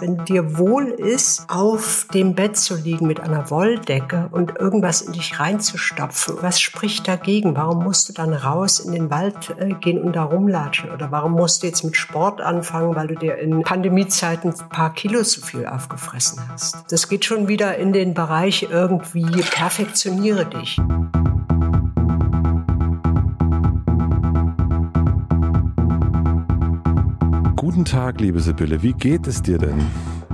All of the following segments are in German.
Wenn dir wohl ist, auf dem Bett zu liegen mit einer Wolldecke und irgendwas in dich reinzustopfen, was spricht dagegen? Warum musst du dann raus in den Wald äh, gehen und da rumlatschen? Oder warum musst du jetzt mit Sport anfangen, weil du dir in Pandemiezeiten ein paar Kilo zu viel aufgefressen hast? Das geht schon wieder in den Bereich irgendwie perfektioniere dich. Guten Tag, liebe Sibylle. Wie geht es dir denn?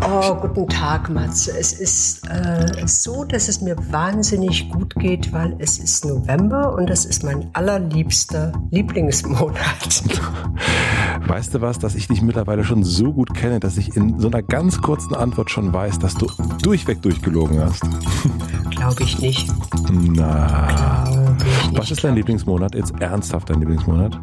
Oh, guten Tag, Matze. Es ist äh, so, dass es mir wahnsinnig gut geht, weil es ist November und das ist mein allerliebster Lieblingsmonat. Weißt du was, dass ich dich mittlerweile schon so gut kenne, dass ich in so einer ganz kurzen Antwort schon weiß, dass du durchweg durchgelogen hast? Glaube ich nicht. Na. Ich nicht. Was ist dein Lieblingsmonat? Jetzt ernsthaft dein Lieblingsmonat?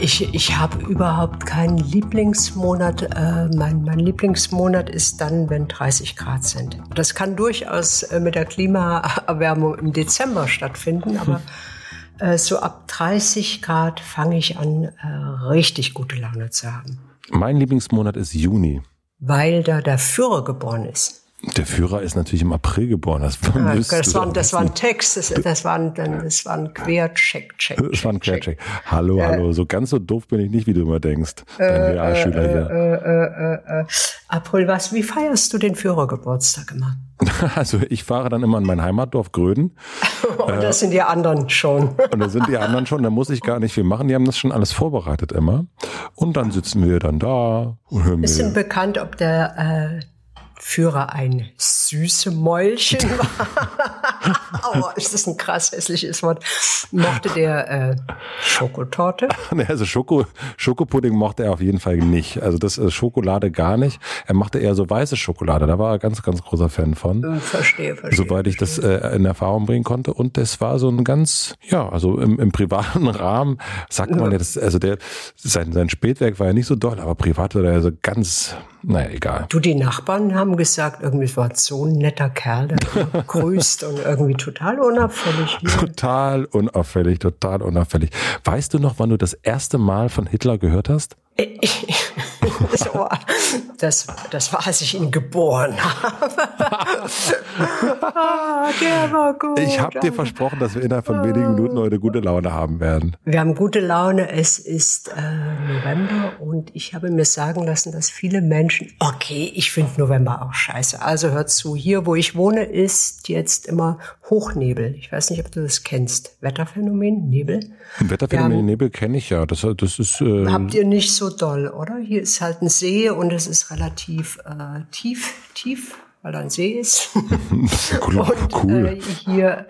Ich, ich habe überhaupt keinen Lieblingsmonat. Äh, mein, mein Lieblingsmonat ist dann, wenn 30 Grad sind. Das kann durchaus äh, mit der Klimaerwärmung im Dezember stattfinden, aber äh, so ab 30 Grad fange ich an, äh, richtig gute Laune zu haben. Mein Lieblingsmonat ist Juni. Weil da der Führer geboren ist. Der Führer ist natürlich im April geboren. Das, ja, das, war, das war ein Text, das, das, war, ein, das war ein Quercheck. Check, das war ein Quercheck. Hallo, äh, hallo. So ganz so doof bin ich nicht, wie du immer denkst. Dein äh, Realschüler äh, hier. Äh, äh, äh, April, was, wie feierst du den Führergeburtstag immer? Also ich fahre dann immer in mein Heimatdorf Gröden. und das sind die anderen schon. und da sind die anderen schon, da muss ich gar nicht viel machen. Die haben das schon alles vorbereitet immer. Und dann sitzen wir dann da und hören Ist denn bekannt, ob der äh, Führer ein süße Mäulchen war. oh, ist das ein krass hässliches Wort. Mochte der äh, Schokotorte? also Schoko, Schokopudding mochte er auf jeden Fall nicht. Also das äh, Schokolade gar nicht. Er machte eher so weiße Schokolade. Da war er ganz, ganz großer Fan von. Äh, verstehe, verstehe. Soweit ich das äh, in Erfahrung bringen konnte. Und das war so ein ganz, ja, also im, im privaten Rahmen sagt man ja, das, also der, sein, sein Spätwerk war ja nicht so doll, aber privat war er so ganz, naja, egal. Du, die Nachbarn haben gesagt, irgendwie war so ein netter Kerl, der grüßt und irgendwie total unauffällig. Total unauffällig, total unauffällig. Weißt du noch, wann du das erste Mal von Hitler gehört hast? so, das, das war, als ich ihn geboren habe. ah, der war gut. Ich habe dir versprochen, dass wir innerhalb von wenigen Minuten heute gute Laune haben werden. Wir haben gute Laune. Es ist äh, November und ich habe mir sagen lassen, dass viele Menschen, okay, ich finde November auch scheiße. Also hört zu, hier, wo ich wohne, ist jetzt immer Hochnebel. Ich weiß nicht, ob du das kennst. Wetterphänomen, Nebel. Wetterphänomen, haben, Nebel kenne ich ja. Das, das ist. Äh, habt ihr nicht so doll, oder? Hier ist halt ein See und es ist relativ äh, tief, tief, weil da ein See ist. cool. und Äh, hier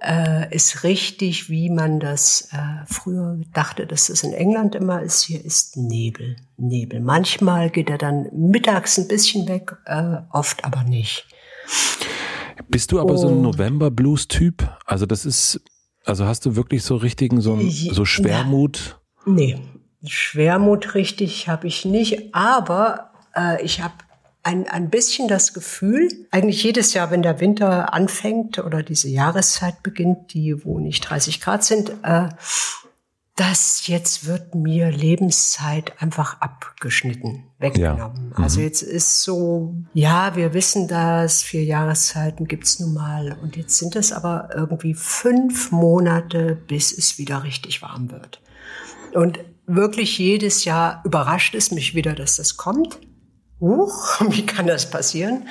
äh, ist richtig, wie man das äh, früher dachte, dass es in England immer ist. Hier ist Nebel, Nebel. Manchmal geht er dann mittags ein bisschen weg, äh, oft aber nicht. Bist du aber und, so ein November-Blues-Typ? Also das ist, also hast du wirklich so richtigen, so, so Schwermut? Na, nee, Schwermut richtig habe ich nicht, aber äh, ich habe ein, ein bisschen das Gefühl, eigentlich jedes Jahr, wenn der Winter anfängt oder diese Jahreszeit beginnt, die wo nicht 30 Grad sind, äh, dass jetzt wird mir Lebenszeit einfach abgeschnitten, weggenommen. Ja. Mhm. Also jetzt ist so, ja, wir wissen das, vier Jahreszeiten gibt's nun mal und jetzt sind es aber irgendwie fünf Monate, bis es wieder richtig warm wird. Und wirklich jedes Jahr überrascht es mich wieder, dass das kommt. Huch, wie kann das passieren?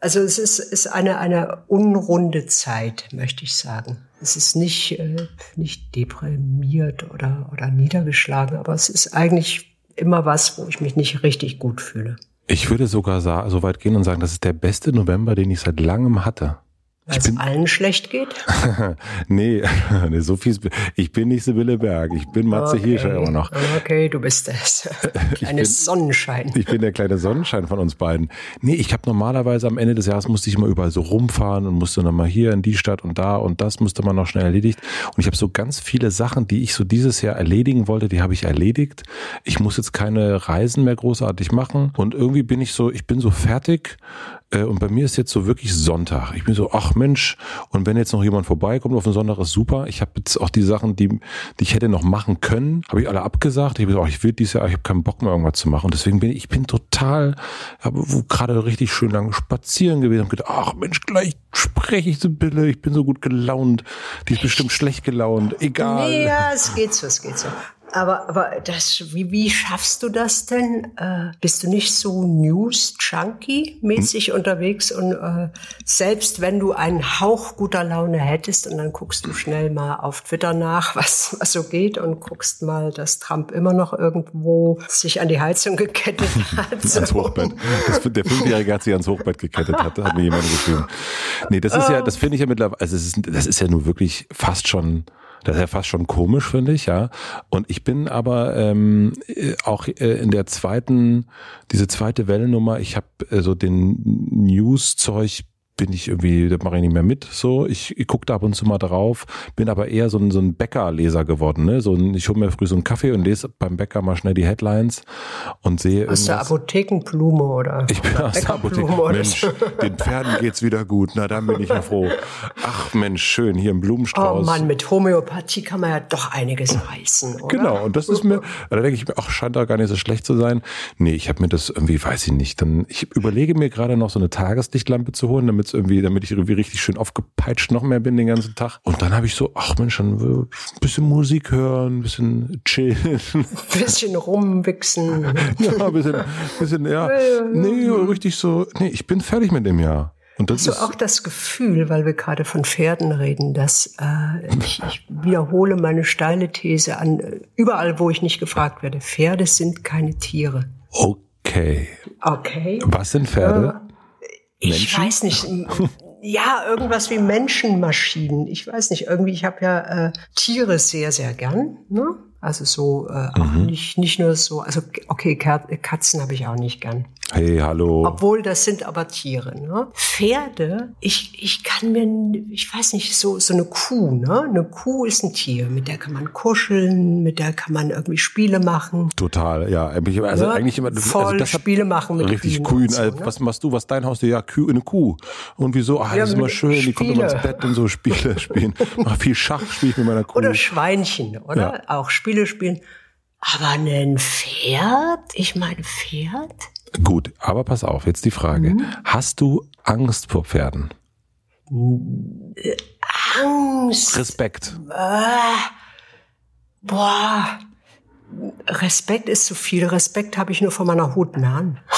Also es ist, ist eine, eine unrunde Zeit, möchte ich sagen. Es ist nicht, äh, nicht deprimiert oder, oder niedergeschlagen, aber es ist eigentlich immer was, wo ich mich nicht richtig gut fühle. Ich würde sogar so weit gehen und sagen, das ist der beste November, den ich seit langem hatte. Weil es allen schlecht geht? nee, nee, so viel. Ich bin nicht Sibylle Berg. Ich bin Matze okay. Hirscher immer noch. Okay, du bist das. Kleine Sonnenschein. Ich bin der kleine Sonnenschein von uns beiden. Nee, ich habe normalerweise am Ende des Jahres musste ich immer überall so rumfahren und musste dann mal hier in die Stadt und da und das musste man noch schnell erledigt. Und ich habe so ganz viele Sachen, die ich so dieses Jahr erledigen wollte, die habe ich erledigt. Ich muss jetzt keine Reisen mehr großartig machen. Und irgendwie bin ich so, ich bin so fertig Äh, und bei mir ist jetzt so wirklich Sonntag. Ich bin so, ach Mensch, und wenn jetzt noch jemand vorbeikommt auf den Sonntag, ist super. Ich habe jetzt auch die Sachen, die, die ich hätte noch machen können, habe ich alle abgesagt. Ich habe gesagt, ich will dieses Jahr, ich habe keinen Bock mehr irgendwas zu machen. Und deswegen bin ich, ich bin total, habe gerade richtig schön lang spazieren gewesen und gedacht, ach Mensch, gleich spreche ich so Bille, ich bin so gut gelaunt. Die ist bestimmt schlecht gelaunt, egal. Ja, es geht so, es geht so. Aber, aber das, wie, wie schaffst du das denn? Äh, bist du nicht so News-Junkie-mäßig hm. unterwegs? Und äh, selbst wenn du einen Hauch guter Laune hättest und dann guckst du schnell mal auf Twitter nach, was, was so geht und guckst mal, dass Trump immer noch irgendwo sich an die Heizung gekettet hat. Ans Hochbett. Das, der Fünfjährige hat sich ans Hochbett gekettet, hat, hat mir jemand geschrieben. Nee, das ist ja, das finde ich ja mittlerweile, also es ist, das ist ja nur wirklich fast schon das ist ja fast schon komisch, finde ich, ja. Und ich bin aber ähm, auch äh, in der zweiten, diese zweite Wellennummer, ich habe äh, so den News-Zeug bin ich irgendwie, das mache ich nicht mehr mit. So, ich, ich gucke da ab und zu mal drauf, bin aber eher so ein, so ein Bäckerleser geworden. Ne? So ein, ich hole mir früh so einen Kaffee und lese beim Bäcker mal schnell die Headlines und sehe. Aus der Apothekenblume oder? Ich bin aus der Apothekenblume. Mensch, den Pferden geht's wieder gut. Na, dann bin ich ja froh. Ach Mensch, schön, hier im Blumenstrauß. Oh Mann, mit Homöopathie kann man ja doch einiges reißen, oder? Genau, und das ist mir, da denke ich mir, ach, scheint da gar nicht so schlecht zu sein. Nee, ich habe mir das irgendwie, weiß ich nicht, dann, ich überlege mir gerade noch so eine Tageslichtlampe zu holen, damit jetzt irgendwie, damit ich irgendwie richtig schön aufgepeitscht noch mehr bin den ganzen Tag. Und dann habe ich so, ach Mensch, dann ein bisschen Musik hören, ein bisschen chillen. Ein bisschen rumwichsen. ja, ein bisschen, bisschen, ja. Nee, richtig so, nee, ich bin fertig mit dem Jahr. Und das Hast du auch das Gefühl, weil wir gerade von Pferden reden, dass äh, ich, ich wiederhole meine steile These an überall, wo ich nicht gefragt werde, Pferde sind keine Tiere. Okay. Okay. Was sind Pferde? Ich Menschen? weiß nicht. Ja, irgendwas wie Menschenmaschinen. Ich weiß nicht. Irgendwie, ich habe ja äh, Tiere sehr, sehr gern. Ne? Also so äh, auch mhm. nicht, nicht nur so, also okay, Katzen habe ich auch nicht gern. Hey, hallo. Obwohl, das sind aber Tiere. Ne? Pferde, ich, ich kann mir, ich weiß nicht, so, so eine Kuh, ne? Eine Kuh ist ein Tier, mit der kann man kuscheln, mit der kann man irgendwie Spiele machen. Total, ja. Also ja, eigentlich immer, voll also das Spiele machen mit Richtig Kühen. So, also, ne? Was machst du, was dein Haus? Ja, Kühe, eine Kuh. Und wieso? Ah, ja, das ist immer schön, Spiele. die kommt immer ins Bett und so Spiele spielen. Mach viel Schach spiele ich mit meiner Kuh. Oder Schweinchen, oder? Ja. Auch Spiele spielen. Aber ein Pferd? Ich meine, Pferd? Gut, aber pass auf, jetzt die Frage. Mhm. Hast du Angst vor Pferden? Angst. Respekt. Äh, boah. Respekt ist zu viel. Respekt habe ich nur vor meiner Hutnahen.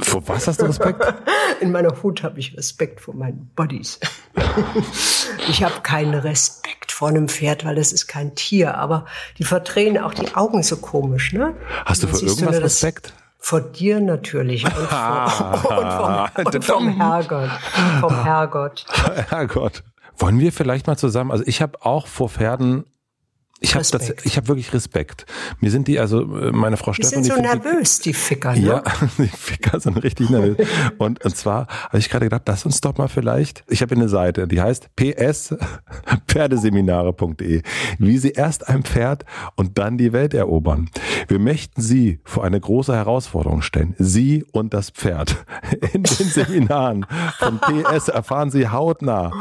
Vor was hast du Respekt? In meiner Hut habe ich Respekt vor meinen Bodies. Ich habe keinen Respekt vor einem Pferd, weil das ist kein Tier. Aber die verdrehen auch die Augen so komisch, ne? Hast du vor irgendwas Respekt? Vor dir natürlich und, vor, und, vom, und vom Herrgott. Vom Herrgott. Herrgott. Wollen wir vielleicht mal zusammen, also ich habe auch vor Pferden ich habe ich habe wirklich Respekt. Mir sind die, also äh, meine Frau Stefan. Die sind so nervös, die Ficker. Ne? Ja, die Ficker sind richtig nervös. und, und zwar habe ich gerade gedacht, lass uns doch mal vielleicht. Ich habe eine Seite, die heißt ps Pferdeseminare.de, wie Sie erst ein Pferd und dann die Welt erobern. Wir möchten Sie vor eine große Herausforderung stellen. Sie und das Pferd. In den Seminaren von PS erfahren Sie hautnah,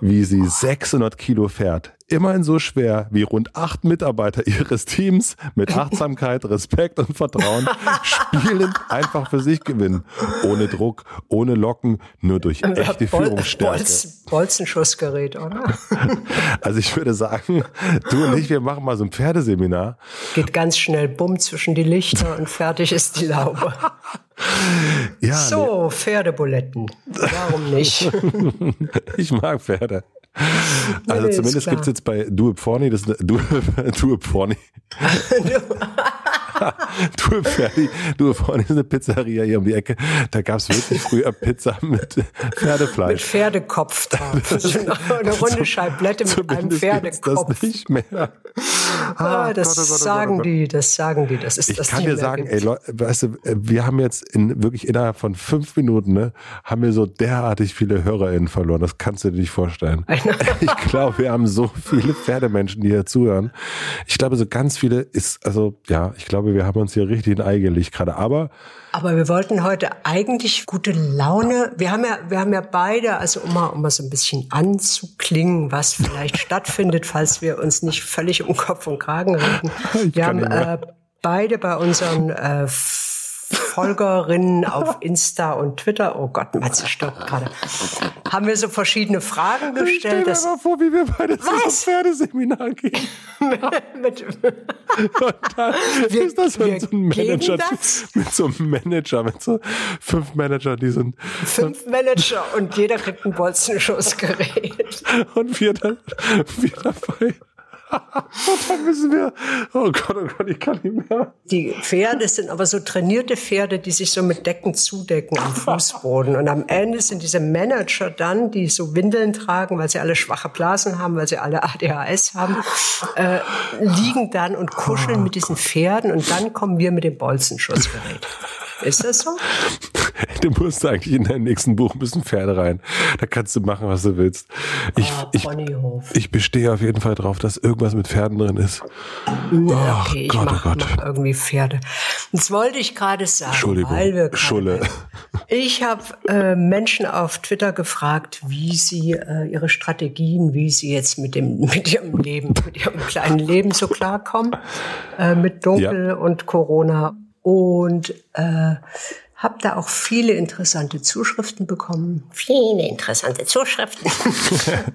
wie Sie 600 Kilo Pferd immerhin so schwer wie rund acht Mitarbeiter ihres Teams mit Achtsamkeit, Respekt und Vertrauen spielend einfach für sich gewinnen. Ohne Druck, ohne Locken, nur durch echte Bol Führungsstärke. Bolz, Bolzenschussgerät, oder? Also ich würde sagen, du und ich, wir machen mal so ein Pferdeseminar. Geht ganz schnell bumm zwischen die Lichter und fertig ist die Laube. Ja, so, nee. Pferdebuletten. Warum nicht? ich mag Pferde. Also zumindest gibt es jetzt bei Forny, das It Forny. du Ferdi, du vorne ist eine Pizzeria hier um die Ecke. Da gab es wirklich früher Pizza mit Pferdefleisch. Mit Pferdekopf drauf. eine runde Scheiblette mit einem Pferdekopf. Das nicht mehr. Ah, das Gott, oh Gott, oh sagen Gott, die, das sagen die. Das ist ich das kann dir sagen, ey, Leute, weißt du, äh, wir haben jetzt in wirklich innerhalb von fünf Minuten, ne, haben wir so derartig viele HörerInnen verloren. Das kannst du dir nicht vorstellen. Ich glaube, wir haben so viele Pferdemenschen, die hier zuhören. Ich glaube, so ganz viele ist, also ja, ich glaube, wir haben uns hier richtig ein Ei gelegt gerade. Aber aber wir wollten heute eigentlich gute Laune. Wir haben ja, wir haben ja beide, also um mal, um mal so ein bisschen anzuklingen, was vielleicht stattfindet, falls wir uns nicht völlig um Kopf und Kragen reden. Wir haben äh, beide bei unseren äh, Folgerinnen auf Insta und Twitter, oh Gott, Matze stirbt gerade, haben wir so verschiedene Fragen gestellt. Stell dir mal vor, wie wir beide zu so Pferdeseminar gehen. mit, mit, und dann wir, ist das mit so einem Manager, mit so einem Manager, mit so fünf Manager, die sind. Fünf Manager und jeder kriegt ein Bolzenschussgerät. Und wir, dann, wir dabei dann müssen wir, oh Gott, oh Gott, ich kann nicht mehr. Die Pferde sind aber so trainierte Pferde, die sich so mit Decken zudecken am Fußboden. Und am Ende sind diese Manager dann, die so Windeln tragen, weil sie alle schwache Blasen haben, weil sie alle ADHS haben, äh, liegen dann und kuscheln mit diesen Pferden und dann kommen wir mit dem Bolzenschussgerät. Ist das so? Du musst eigentlich in deinem nächsten Buch ein bisschen Pferde rein. Da kannst du machen, was du willst. Ich, oh, ich, ich bestehe auf jeden Fall drauf, dass irgendwas mit Pferden drin ist. Ja, okay, oh, Gott, ich mach, oh Gott. Mach irgendwie Pferde. Das wollte ich gerade sagen. Entschuldigung. Schulle. Ich habe äh, Menschen auf Twitter gefragt, wie sie äh, ihre Strategien, wie sie jetzt mit dem mit ihrem Leben, mit ihrem kleinen Leben so klarkommen, äh, mit Dunkel ja. und Corona und äh, habe da auch viele interessante Zuschriften bekommen. Viele interessante Zuschriften.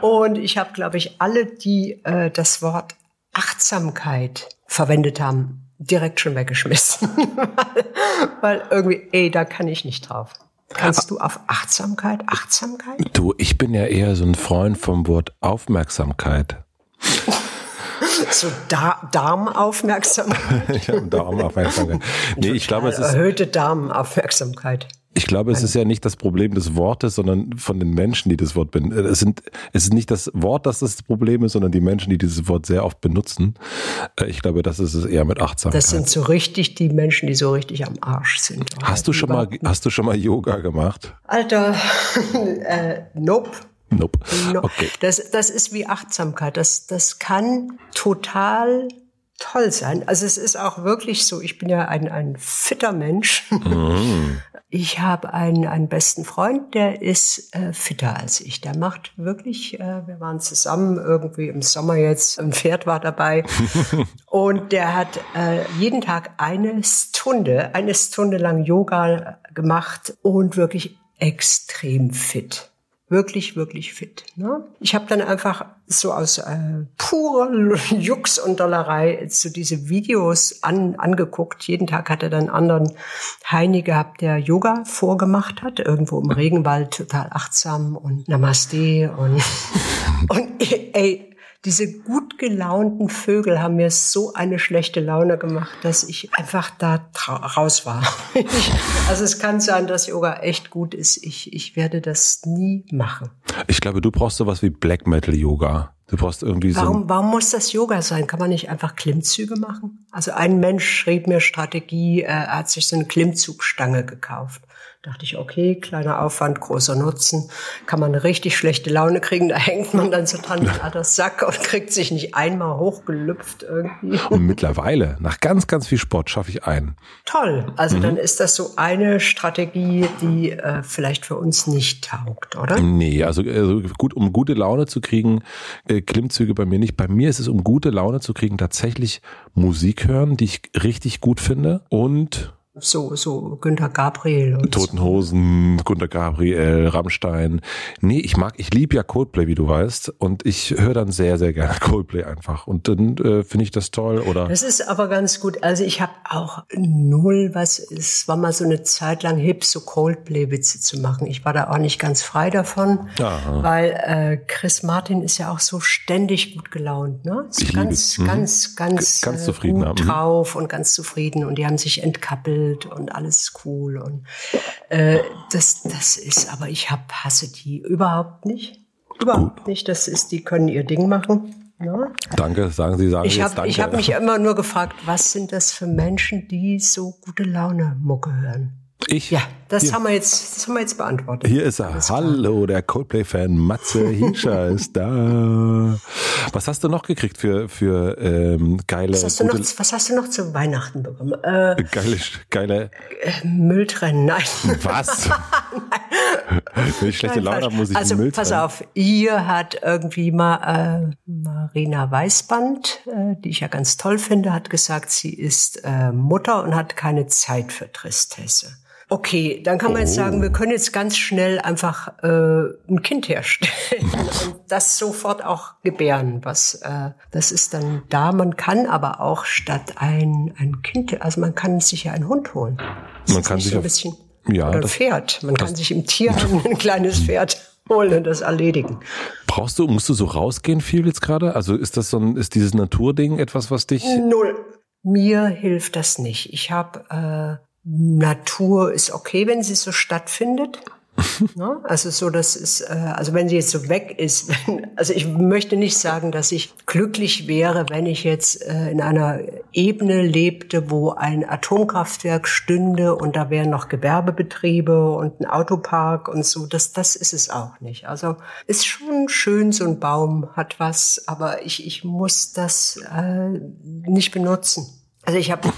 und ich habe, glaube ich, alle, die äh, das Wort Achtsamkeit verwendet haben, direkt schon weggeschmissen. weil, irgendwie, ey, da kann ich nicht drauf. Kannst du auf Achtsamkeit? Achtsamkeit? Du, ich bin ja eher so ein Freund vom Wort Aufmerksamkeit. So da Darmaufmerksamkeit. ja, Darmaufmerksamkeit. Nee, ich glaube, es ist erhöhte Darmaufmerksamkeit. Ich glaube, es ist ja nicht das Problem des Wortes, sondern von den Menschen, die das Wort benutzen. Es, sind, es ist nicht das Wort, das das Problem ist, sondern die Menschen, die dieses Wort sehr oft benutzen. Äh, ich glaube, das ist es eher mit Achtsamkeit. Das sind so richtig die Menschen, die so richtig am Arsch sind. Hast du schon mal, hast du schon mal Yoga gemacht? Alter, äh, nope. Nope. Okay. Das, das ist wie Achtsamkeit. Das, das kann total toll sein. Also es ist auch wirklich so, ich bin ja ein, ein fitter Mensch. Mm. Ich habe einen, einen besten Freund, der ist äh, fitter als ich. Der macht wirklich, äh, wir waren zusammen irgendwie im Sommer jetzt, ein Pferd war dabei. und der hat äh, jeden Tag eine Stunde, eine Stunde lang Yoga gemacht und wirklich extrem fit wirklich, wirklich fit. Ne? Ich habe dann einfach so aus äh, purer Jux und Dollerei so diese Videos an, angeguckt. Jeden Tag hat er dann einen anderen Heini gehabt, der Yoga vorgemacht hat, irgendwo im Regenwald, total achtsam und Namaste und, und ey, diese gut gelaunten Vögel haben mir so eine schlechte Laune gemacht, dass ich einfach da raus war. also es kann sein, dass Yoga echt gut ist. Ich, ich werde das nie machen. Ich glaube, du brauchst sowas wie Black Metal Yoga. Du brauchst irgendwie warum, so. Warum muss das Yoga sein? Kann man nicht einfach Klimmzüge machen? Also ein Mensch schrieb mir Strategie, er hat sich so eine Klimmzugstange gekauft dachte ich, okay, kleiner Aufwand, großer Nutzen. Kann man eine richtig schlechte Laune kriegen, da hängt man dann so dran an der Sack und kriegt sich nicht einmal hochgelüpft irgendwie. Und mittlerweile, nach ganz, ganz viel Sport, schaffe ich einen. Toll. Also mhm. dann ist das so eine Strategie, die äh, vielleicht für uns nicht taugt, oder? Nee, also, also gut, um gute Laune zu kriegen, äh, Klimmzüge bei mir nicht. Bei mir ist es, um gute Laune zu kriegen, tatsächlich Musik hören, die ich richtig gut finde und so, so Günter Gabriel und Toten Hosen. Günter Gabriel, Rammstein. Nee, ich mag, ich liebe ja Coldplay, wie du weißt. Und ich höre dann sehr, sehr gerne Coldplay einfach. Und dann äh, finde ich das toll, oder? Das ist aber ganz gut. Also ich habe auch null, was, es war mal so eine Zeit lang hip, so Coldplay-Witze zu machen. Ich war da auch nicht ganz frei davon, Aha. weil äh, Chris Martin ist ja auch so ständig gut gelaunt, ne? So ich ganz, liebe. ganz, ganz, ganz äh, zufrieden gut drauf und ganz zufrieden. Und die haben sich entkappelt Welt und alles cool und äh, das das ist aber ich hab hasse die überhaupt nicht überhaupt nicht das ist die können ihr Ding machen Ne? Danke, sagen Sie, sagen ich Sie hab, jetzt Danke. Ich habe mich immer nur gefragt, was sind das für Menschen, die so gute Laune Mucke hören? Ich? Ja, das hier, haben wir jetzt, das haben wir jetzt beantwortet. Hier ist er. Hallo, der Coldplay-Fan Matze Hiescher ist da. Was hast du noch gekriegt für, für ähm, geile... Was hast, du noch, was hast du noch zu Weihnachten bekommen? Äh, geile, geile... Äh, Mülltrennen, nein. Was? Wenn ich schlechte Laune habe, muss ich Also pass auf, ihr hat irgendwie mal äh, Marina Weißband, äh, die ich ja ganz toll finde, hat gesagt, sie ist äh, Mutter und hat keine Zeit für Tristesse. Okay, dann kann man jetzt sagen, wir können jetzt ganz schnell einfach äh, ein Kind herstellen und das sofort auch gebären. Was äh, das ist dann da. Man kann aber auch statt ein ein Kind, also man kann sich ja einen Hund holen. Ist Man das kann sich so ein bisschen Ja, oder ein das- Pferd. Man kann sich im Tierheim ein kleines Pferd holen und das erledigen. Brauchst du, musst du so rausgehen viel jetzt gerade? Also ist das so ein, ist dieses Naturding etwas, was dich... Null. Mir hilft das nicht. Ich habe äh, Natur ist okay, wenn sie so stattfindet. ne? Also so, das ist, äh, also wenn sie jetzt so weg ist, wenn, also ich möchte nicht sagen, dass ich glücklich wäre, wenn ich jetzt äh, in einer Ebene lebte, wo ein Atomkraftwerk stünde und da wären noch Gewerbebetriebe und ein Autopark und so. Das, das ist es auch nicht. Also ist schon schön, so ein Baum hat was, aber ich, ich muss das äh, nicht benutzen. Also ich habe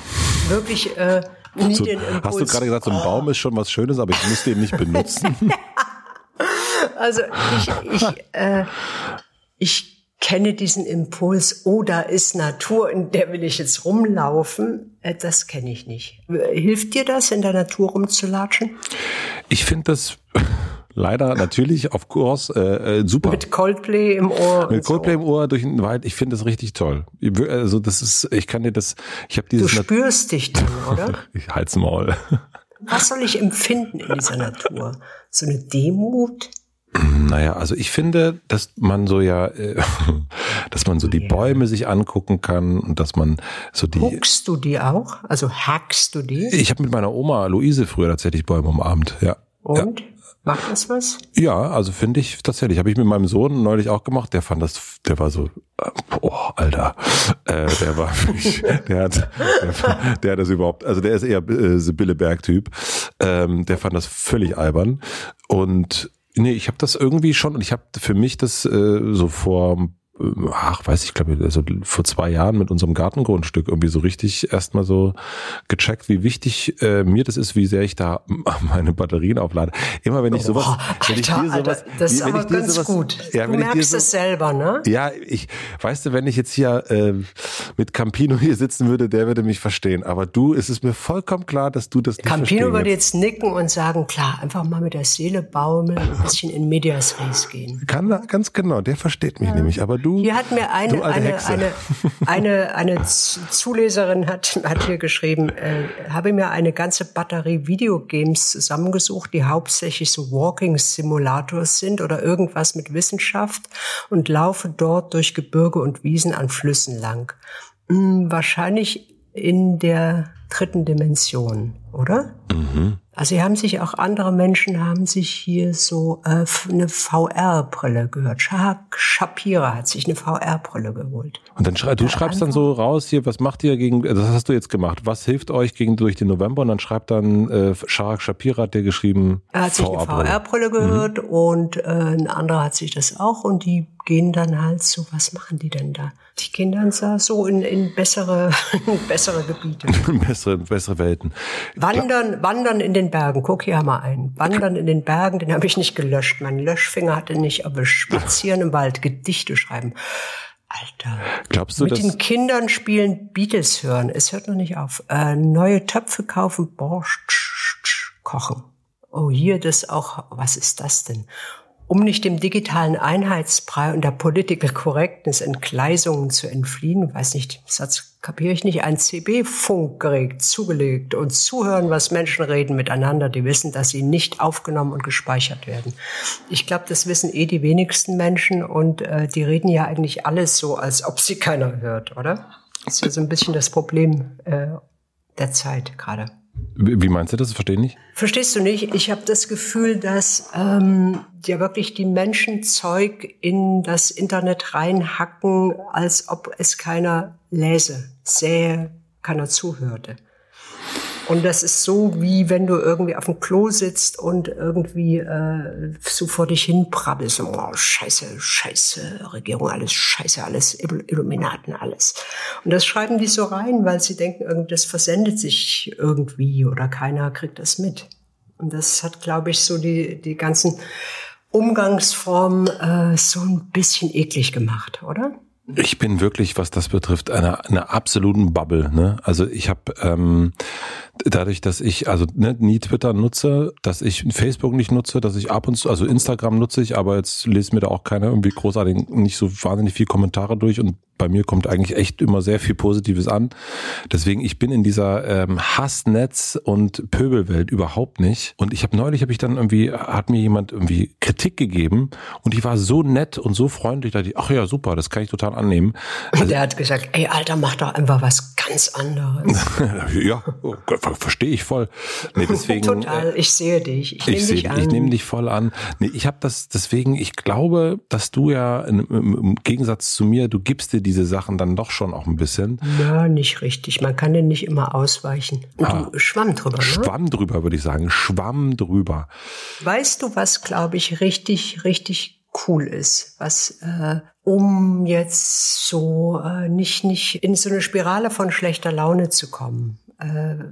wirklich äh, So, hast du gerade gesagt, so ein Baum ist schon was Schönes, aber ich muss den nicht benutzen? Also ich, ich, äh, ich kenne diesen Impuls, oh, da ist Natur, in der will ich jetzt rumlaufen. Äh, das kenne ich nicht. Hilft dir das, in der Natur rumzulatschen? Ich finde das leider natürlich auf Kurs äh, äh, super. Mit Coldplay im Ohr. Mit und so. Coldplay im Ohr durch den Wald, ich finde das richtig toll. Also das ist, ich kann dir das, ich habe Du dieses Nat- spürst dich dann, oder? ich halt's Maul. Was soll ich empfinden in dieser Natur? So eine Demut? Naja, also ich finde, dass man so ja, äh, dass man so die Bäume sich angucken kann und dass man so die. Huckst du die auch? Also hackst du die? Ich habe mit meiner Oma Luise früher tatsächlich Bäume umarmt, ja. Und? Macht das was? Ja, also finde ich tatsächlich. Habe ich mit meinem Sohn neulich auch gemacht. Der fand das, der war so, äh, boah, Alter, äh, der war wirklich, der hat, der, der hat das überhaupt, also der ist eher äh, Sibylle Berg-Typ. Ähm, der fand das völlig albern. Und nee, ich habe das irgendwie schon und ich habe für mich das äh, so vor ach, weiß ich, glaube also vor zwei Jahren mit unserem Gartengrundstück irgendwie so richtig erstmal so gecheckt, wie wichtig äh, mir das ist, wie sehr ich da meine Batterien auflade. Immer wenn ich sowas, Boah, wenn ich Alter, dir sowas, Alter, das ist wenn aber ich dir ganz sowas, gut. Ja, du merkst so, es selber, ne? ja, ich, weißt du, wenn ich jetzt hier äh, mit Campino hier sitzen würde, der würde mich verstehen. Aber du, es ist mir vollkommen klar, dass du das nicht Campino würde jetzt nicken und sagen, klar, einfach mal mit der Seele baumeln und ein bisschen in Medias Res gehen. Kann ganz genau, der versteht mich nämlich. Aber du, Hier hat mir du eine, eine, eine, eine, eine Zuleserin hat, hat hier geschrieben, äh, habe mir eine ganze Batterie Videogames zusammengesucht, die hauptsächlich so Walking Simulators sind oder irgendwas mit Wissenschaft und laufe dort durch Gebirge und Wiesen an Flüssen lang. Hm, wahrscheinlich in der dritten Dimension, oder? Mhm. Also sie haben sich auch andere Menschen haben sich hier so äh, eine VR-Brille gehört. Shahak Shapira hat sich eine VR-Brille geholt. Und dann schrei, du schreibst dann so raus hier, was macht ihr gegen, das hast du jetzt gemacht. Was hilft euch gegen durch den November? Und dann schreibt dann äh, Sharak Shapira hat dir geschrieben. Er hat sich eine VR-Brille. Gehört und äh, ein anderer hat sich das auch und die gehen dann halt so, was machen die denn da? Die gehen dann so- in, in bessere, in bessere Gebiete. bessere, bessere Welten. Wandern, wandern in den Bergen. Guck hier mal ein. Wandern in den Bergen, den habe ich nicht gelöscht. Mein Löschfinger hat den nicht erwischt. Spazieren im Wald, Gedichte schreiben. Alter. Glaubst du, Mit den Kindern spielen, Beatles hören. Es hört noch nicht auf. Äh, neue Töpfe kaufen, Borscht kochen. Oh, hier das auch. Was ist das denn? Um nicht dem digitalen Einheitsbrei und der Political Correctness Entgleisungen zu entfliehen, weiß nicht, Satz kapiere ich nicht, ein CB-Funkgerät zugelegt und zuhören, was Menschen reden miteinander, die wissen, dass sie nicht aufgenommen und gespeichert werden. Ich glaube, das wissen eh die wenigsten Menschen und äh, die reden ja eigentlich alles so, als ob sie keiner hört, oder? Das ist ja so ein bisschen das Problem äh, der Zeit gerade. Wie meinst du das? Verstehe ich nicht. Verstehst du nicht? Ich habe das Gefühl, dass ähm, ja wirklich die Menschen Zeug in das Internet reinhacken, als ob es keiner läse, sähe, keiner zuhörte. Und das ist so, wie wenn du irgendwie auf dem Klo sitzt und irgendwie äh, so vor dich hin prabbelst. Oh, scheiße, scheiße, Regierung, alles scheiße, alles Illuminaten, alles. Und das schreiben die so rein, weil sie denken, das versendet sich irgendwie oder keiner kriegt das mit. Und das hat, glaube ich, so die, die ganzen Umgangsformen äh, so ein bisschen eklig gemacht, oder? Ich bin wirklich, was das betrifft, einer einer absoluten Bubble. Ne? Also ich habe ähm, dadurch, dass ich also ne, nie Twitter nutze, dass ich Facebook nicht nutze, dass ich ab und zu, also Instagram nutze ich, aber jetzt lese mir da auch keiner irgendwie großartig nicht so wahnsinnig viel Kommentare durch und bei mir kommt eigentlich echt immer sehr viel Positives an. Deswegen, ich bin in dieser ähm, Hassnetz- und Pöbelwelt überhaupt nicht. Und ich habe neulich, habe ich dann irgendwie, hat mir jemand irgendwie Kritik gegeben und die war so nett und so freundlich, da ich, ach ja, super, das kann ich total annehmen. Also, der hat gesagt, ey Alter, mach doch einfach was ganz anderes. ja, verstehe ich voll. Nee, deswegen, total, ich sehe dich, ich nehme dich an. Ich nehme dich voll an. Nee, ich habe das, deswegen, ich glaube, dass du ja im, im Gegensatz zu mir, du gibst dir diese Sachen dann doch schon auch ein bisschen. Ja, nicht richtig. Man kann den nicht immer ausweichen. Und ah, du schwamm drüber, ne? Schwamm drüber, würde ich sagen. Schwamm drüber. Weißt du, was, glaube ich, richtig, richtig cool ist, was äh, um jetzt so äh, nicht nicht in so eine Spirale von schlechter Laune zu kommen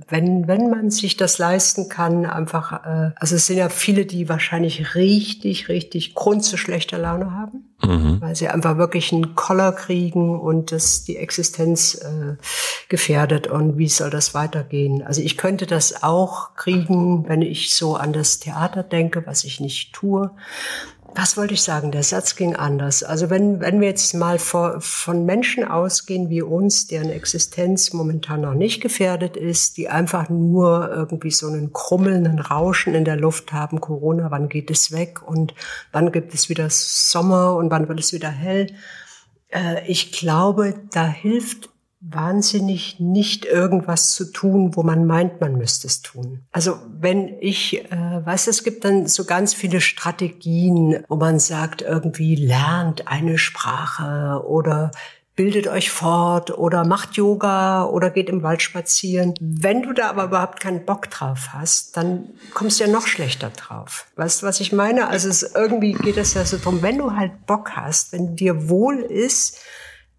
wenn, wenn man sich das leisten kann, einfach, äh, also es sind ja viele, die wahrscheinlich richtig, richtig Grund zu schlechter Laune haben, mhm. weil sie einfach wirklich einen Koller kriegen und das die Existenz äh, gefährdet und wie soll das weitergehen? Also ich könnte das auch kriegen, wenn ich so an das Theater denke, was ich nicht tue was wollte ich sagen? Der Satz ging anders. Also wenn, wenn wir jetzt mal vor, von Menschen ausgehen wie uns, deren Existenz momentan noch nicht gefährdet ist, die einfach nur irgendwie so einen krummelnden Rauschen in der Luft haben, Corona, wann geht es weg und wann gibt es wieder Sommer und wann wird es wieder hell. Äh, ich glaube, da hilft wahnsinnig nicht irgendwas zu tun, wo man meint, man müsste es tun. Also wenn ich, äh, weiß, es gibt dann so ganz viele Strategien, wo man sagt, irgendwie lernt eine Sprache oder bildet euch fort oder macht Yoga oder geht im Wald spazieren. Wenn du da aber überhaupt keinen Bock drauf hast, dann kommst du ja noch schlechter drauf. Weißt du, was ich meine? Also es, irgendwie geht es ja so drum, wenn du halt Bock hast, wenn dir wohl ist,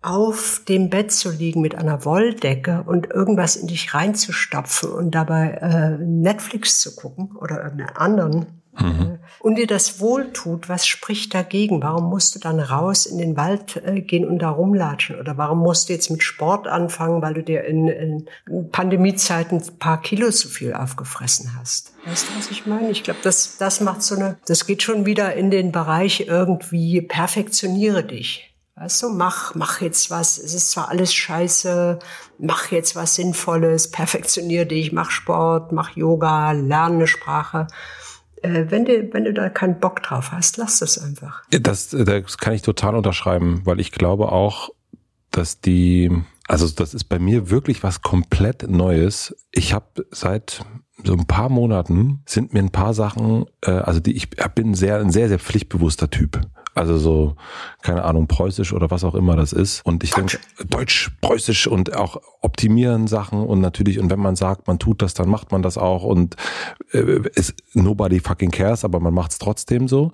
auf dem Bett zu liegen mit einer Wolldecke und irgendwas in dich reinzustopfen und dabei äh, Netflix zu gucken oder irgendeinen anderen mhm. und dir das wohl tut, was spricht dagegen? Warum musst du dann raus in den Wald äh, gehen und da rumlatschen? Oder warum musst du jetzt mit Sport anfangen, weil du dir in, in Pandemiezeiten ein paar Kilo zu viel aufgefressen hast? Weißt du, was ich meine? Ich glaube, das, das macht so eine, das geht schon wieder in den Bereich irgendwie perfektioniere dich. Weißt du, mach, mach jetzt was. Es ist zwar alles scheiße, mach jetzt was Sinnvolles, perfektionier dich, mach Sport, mach Yoga, lerne eine Sprache. Äh, wenn du, wenn du da keinen Bock drauf hast, lass das einfach. Das, das kann ich total unterschreiben, weil ich glaube auch, dass die, also das ist bei mir wirklich was komplett Neues. Ich habe seit so ein paar Monaten sind mir ein paar Sachen, äh, also die ich bin sehr ein sehr sehr pflichtbewusster Typ. Also so, keine Ahnung, preußisch oder was auch immer das ist. Und ich denke, deutsch, preußisch und auch optimieren Sachen und natürlich, und wenn man sagt, man tut das, dann macht man das auch und äh, ist nobody fucking cares, aber man macht es trotzdem so.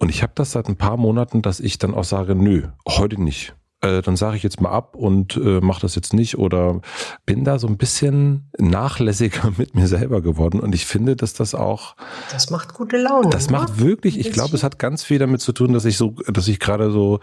Und ich habe das seit ein paar Monaten, dass ich dann auch sage, nö, heute nicht äh, dann sage ich jetzt mal ab und äh, mache das jetzt nicht oder bin da so ein bisschen nachlässiger mit mir selber geworden und ich finde, dass das auch das macht gute Laune. Das ne? macht wirklich, ich glaube, es hat ganz viel damit zu tun, dass ich so dass ich gerade so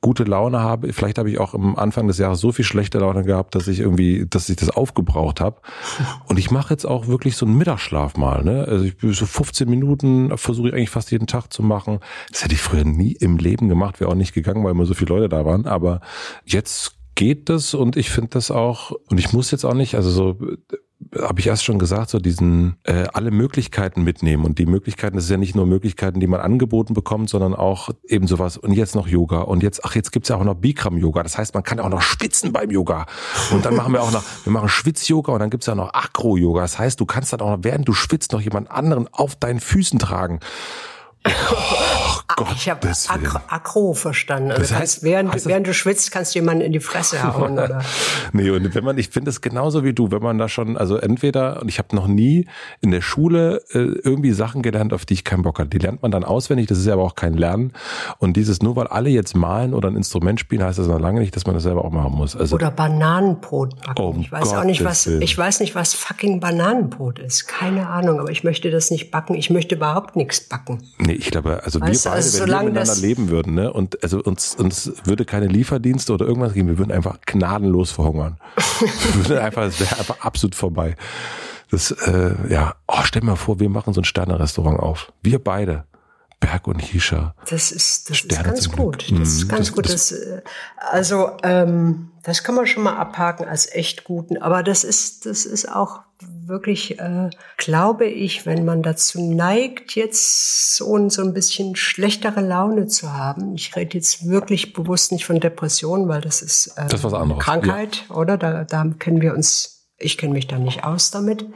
gute Laune habe. Vielleicht habe ich auch am Anfang des Jahres so viel schlechte Laune gehabt, dass ich irgendwie, dass ich das aufgebraucht habe. Und ich mache jetzt auch wirklich so einen Mittagsschlaf mal. Ne? Also ich so 15 Minuten versuche ich eigentlich fast jeden Tag zu machen. Das hätte ich früher nie im Leben gemacht, wäre auch nicht gegangen, weil immer so viele Leute da waren. Aber jetzt geht das und ich finde das auch, und ich muss jetzt auch nicht, also so habe ich erst schon gesagt, so diesen äh, alle Möglichkeiten mitnehmen. Und die Möglichkeiten, das ist ja nicht nur Möglichkeiten, die man angeboten bekommt, sondern auch eben sowas. Und jetzt noch Yoga. Und jetzt, ach, jetzt gibt's ja auch noch Bikram-Yoga. Das heißt, man kann auch noch schwitzen beim Yoga. Und dann machen wir auch noch, wir machen Schwitz-Yoga und dann gibt's ja noch Akro-Yoga. Das heißt, du kannst dann auch noch, während du schwitzt, noch jemand anderen auf deinen Füßen tragen. Oh, Gott, ich habe Akro, Akro verstanden. Also das heißt, kannst, während, heißt während du schwitzt, kannst du jemanden in die Fresse hauen, oder? nee, und wenn man, ich finde es genauso wie du, wenn man da schon, also entweder, und ich habe noch nie in der Schule äh, irgendwie Sachen gelernt, auf die ich keinen Bock hatte. Die lernt man dann auswendig, das ist ja aber auch kein Lernen. Und dieses, nur weil alle jetzt malen oder ein Instrument spielen, heißt das noch lange nicht, dass man das selber auch machen muss. Also, oder Bananenbrot backen. Oh, ich weiß Gott auch nicht, was, ich weiß nicht, was fucking Bananenbrot ist. Keine Ahnung, aber ich möchte das nicht backen. Ich möchte überhaupt nichts backen. Nee, ich glaube, also weißt wir beide, also wenn wir miteinander leben würden, ne, und also uns, uns würde keine Lieferdienste oder irgendwas geben, wir würden einfach gnadenlos verhungern. wir würden einfach, es wäre einfach absolut vorbei. Das, äh, ja, oh, stell mal vor, wir machen so ein Sterne-Restaurant auf. Wir beide. Berg und Hischer. Das ist, das ist ganz gut. Das ist mhm. ganz das, gut. Das, äh, also ähm, das kann man schon mal abhaken als echt guten. Aber das ist, das ist auch wirklich, äh, glaube ich, wenn man dazu neigt, jetzt so, so ein bisschen schlechtere Laune zu haben. Ich rede jetzt wirklich bewusst nicht von Depressionen, weil das ist äh, das anderes. Krankheit, ja. oder? Da, da kennen wir uns, ich kenne mich da nicht aus damit.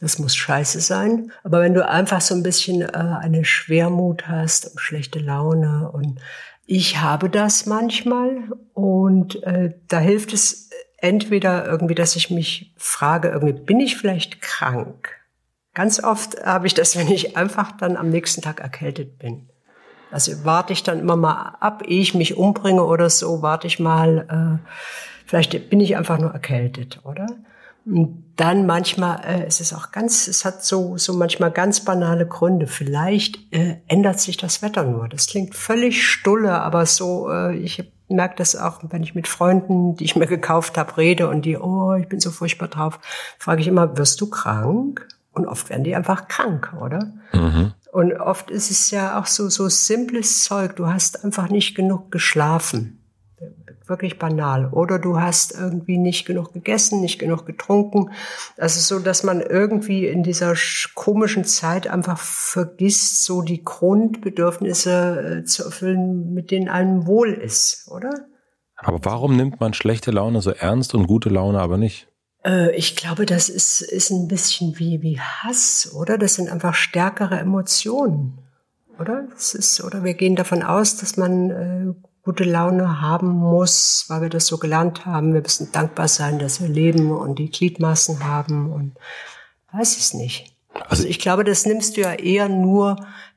Das muss scheiße sein. Aber wenn du einfach so ein bisschen äh, eine Schwermut hast, schlechte Laune und ich habe das manchmal und äh, da hilft es entweder irgendwie, dass ich mich frage, irgendwie bin ich vielleicht krank? Ganz oft habe ich das, wenn ich einfach dann am nächsten Tag erkältet bin. Also warte ich dann immer mal ab, ehe ich mich umbringe oder so, warte ich mal, äh, vielleicht bin ich einfach nur erkältet, oder? Und dann manchmal äh, es ist auch ganz, es hat so, so manchmal ganz banale Gründe. Vielleicht äh, ändert sich das Wetter nur. Das klingt völlig stulle, aber so, äh, ich merke das auch, wenn ich mit Freunden, die ich mir gekauft habe, rede und die, oh, ich bin so furchtbar drauf, frage ich immer, wirst du krank? Und oft werden die einfach krank, oder? Mhm. Und oft ist es ja auch so, so simples Zeug. Du hast einfach nicht genug geschlafen wirklich banal. Oder du hast irgendwie nicht genug gegessen, nicht genug getrunken. Das ist so, dass man irgendwie in dieser komischen Zeit einfach vergisst, so die Grundbedürfnisse äh, zu erfüllen, mit denen einem wohl ist, oder? Aber warum nimmt man schlechte Laune so ernst und gute Laune aber nicht? Äh, ich glaube, das ist, ist ein bisschen wie, wie Hass, oder? Das sind einfach stärkere Emotionen, oder? Das ist, oder wir gehen davon aus, dass man äh, gute Laune haben muss, weil wir das so gelernt haben. Wir müssen dankbar sein, dass wir leben und die Gliedmaßen haben und weiß es nicht. Also ich glaube, das nimmst du ja eher nur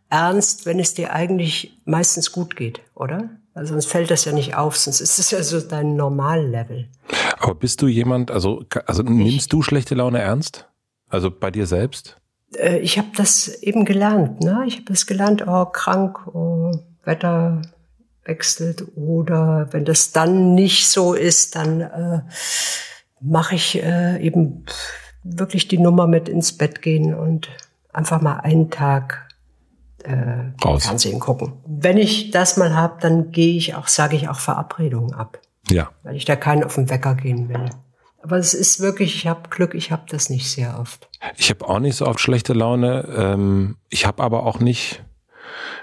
ernst, wenn es dir eigentlich meistens gut geht, oder? Also sonst fällt das ja nicht auf, sonst ist es ja so dein Normallevel. Aber bist du jemand, also, also nimmst du schlechte Laune ernst? Also bei dir selbst? Äh, ich habe das eben gelernt, ne? Ich habe das gelernt, oh, krank, oh, Wetter wechselt oder wenn das dann nicht so ist, dann äh, mache ich äh, eben wirklich die Nummer mit ins Bett gehen und einfach mal einen Tag äh, Raus. Fernsehen gucken. Wenn ich das mal habe, dann gehe ich auch, sage ich auch Verabredungen ab. Ja. Weil ich da keinen auf den Wecker gehen will. Aber es ist wirklich, ich habe Glück, ich habe das nicht sehr oft. Ich habe auch nicht so oft schlechte Laune. Ähm, ich habe aber auch nicht,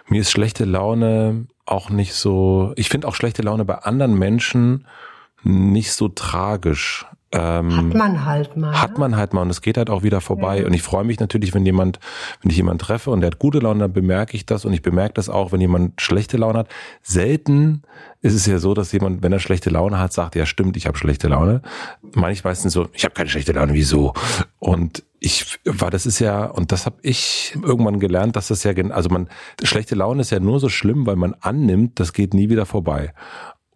mir ist schlechte Laune auch nicht so, ich finde auch schlechte Laune bei anderen Menschen nicht so tragisch. Ähm, hat man halt mal. Hat ne? man halt mal und es geht halt auch wieder vorbei. Ja. Und ich freue mich natürlich, wenn jemand, wenn ich jemanden treffe und der hat gute Laune, dann bemerke ich das und ich bemerke das auch, wenn jemand schlechte Laune hat. Selten ist es ja so, dass jemand, wenn er schlechte Laune hat, sagt, ja stimmt, ich habe schlechte Laune. Meine ich meistens so, ich habe keine schlechte Laune, wieso? Und ich war, das ist ja, und das habe ich irgendwann gelernt, dass das ja, also man, schlechte Laune ist ja nur so schlimm, weil man annimmt, das geht nie wieder vorbei.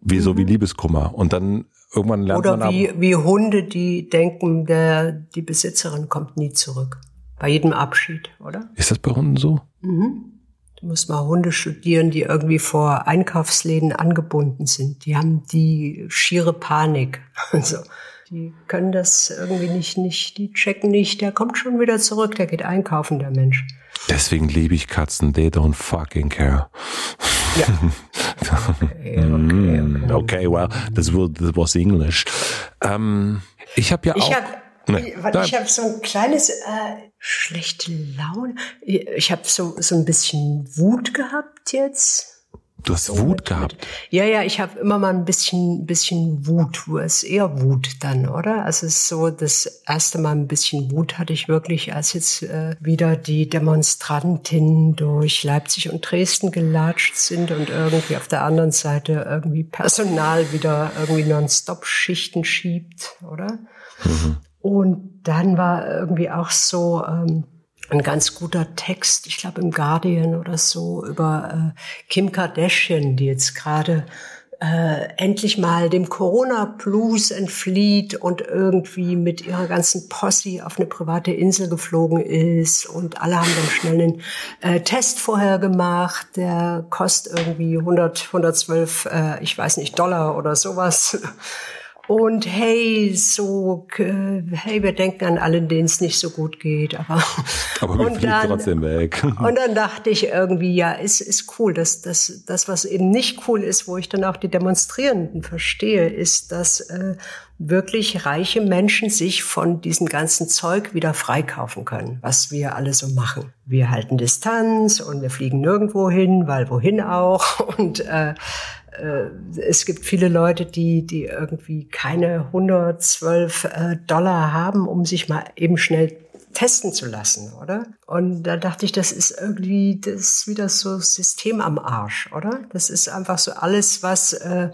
Wie mhm. so wie mhm. Liebeskummer. Und dann irgendwann lernt Oder man wie, ab, wie Hunde, die denken, der, die Besitzerin kommt nie zurück. Bei jedem Abschied, oder? Ist das bei Hunden so? Mhm. Du musst mal Hunde studieren, die irgendwie vor Einkaufsläden angebunden sind. Die haben die schiere Panik. Also, die können das irgendwie nicht, nicht, die checken nicht, der kommt schon wieder zurück, der geht einkaufen, der Mensch. Deswegen liebe ich Katzen, they don't fucking care. Ja. okay, okay, okay. okay, well, this, was English. Ähm, ich habe ja auch. Ich hab, Nee, ich habe so ein kleines äh, schlechte Laune. Ich habe so so ein bisschen Wut gehabt jetzt. Du hast so Wut gehabt. Mit, ja, ja, ich habe immer mal ein bisschen, bisschen Wut. Es ist eher Wut dann, oder? Also es ist so, das erste Mal ein bisschen Wut hatte ich wirklich, als jetzt äh, wieder die Demonstrantinnen durch Leipzig und Dresden gelatscht sind und irgendwie auf der anderen Seite irgendwie Personal wieder irgendwie nonstop Schichten schiebt, oder? Mhm. Und dann war irgendwie auch so, ähm, ein ganz guter Text, ich glaube im Guardian oder so, über äh, Kim Kardashian, die jetzt gerade äh, endlich mal dem Corona-Blues entflieht und irgendwie mit ihrer ganzen Posse auf eine private Insel geflogen ist und alle haben dann schnell einen äh, Test vorher gemacht, der kostet irgendwie 100, 112, äh, ich weiß nicht, Dollar oder sowas. Und hey, so, äh, hey, wir denken an alle, denen es nicht so gut geht. Aber, aber wir und dann, trotzdem weg. Und dann dachte ich irgendwie, ja, ist, ist cool. Das, das, das, was eben nicht cool ist, wo ich dann auch die Demonstrierenden verstehe, ist, dass äh, wirklich reiche Menschen sich von diesem ganzen Zeug wieder freikaufen können, was wir alle so machen. Wir halten Distanz und wir fliegen nirgendwo hin, weil wohin auch. Und äh, es gibt viele Leute, die, die irgendwie keine 112 äh, Dollar haben, um sich mal eben schnell testen zu lassen, oder? Und da dachte ich, das ist irgendwie, das ist wieder so System am Arsch, oder? Das ist einfach so alles, was äh,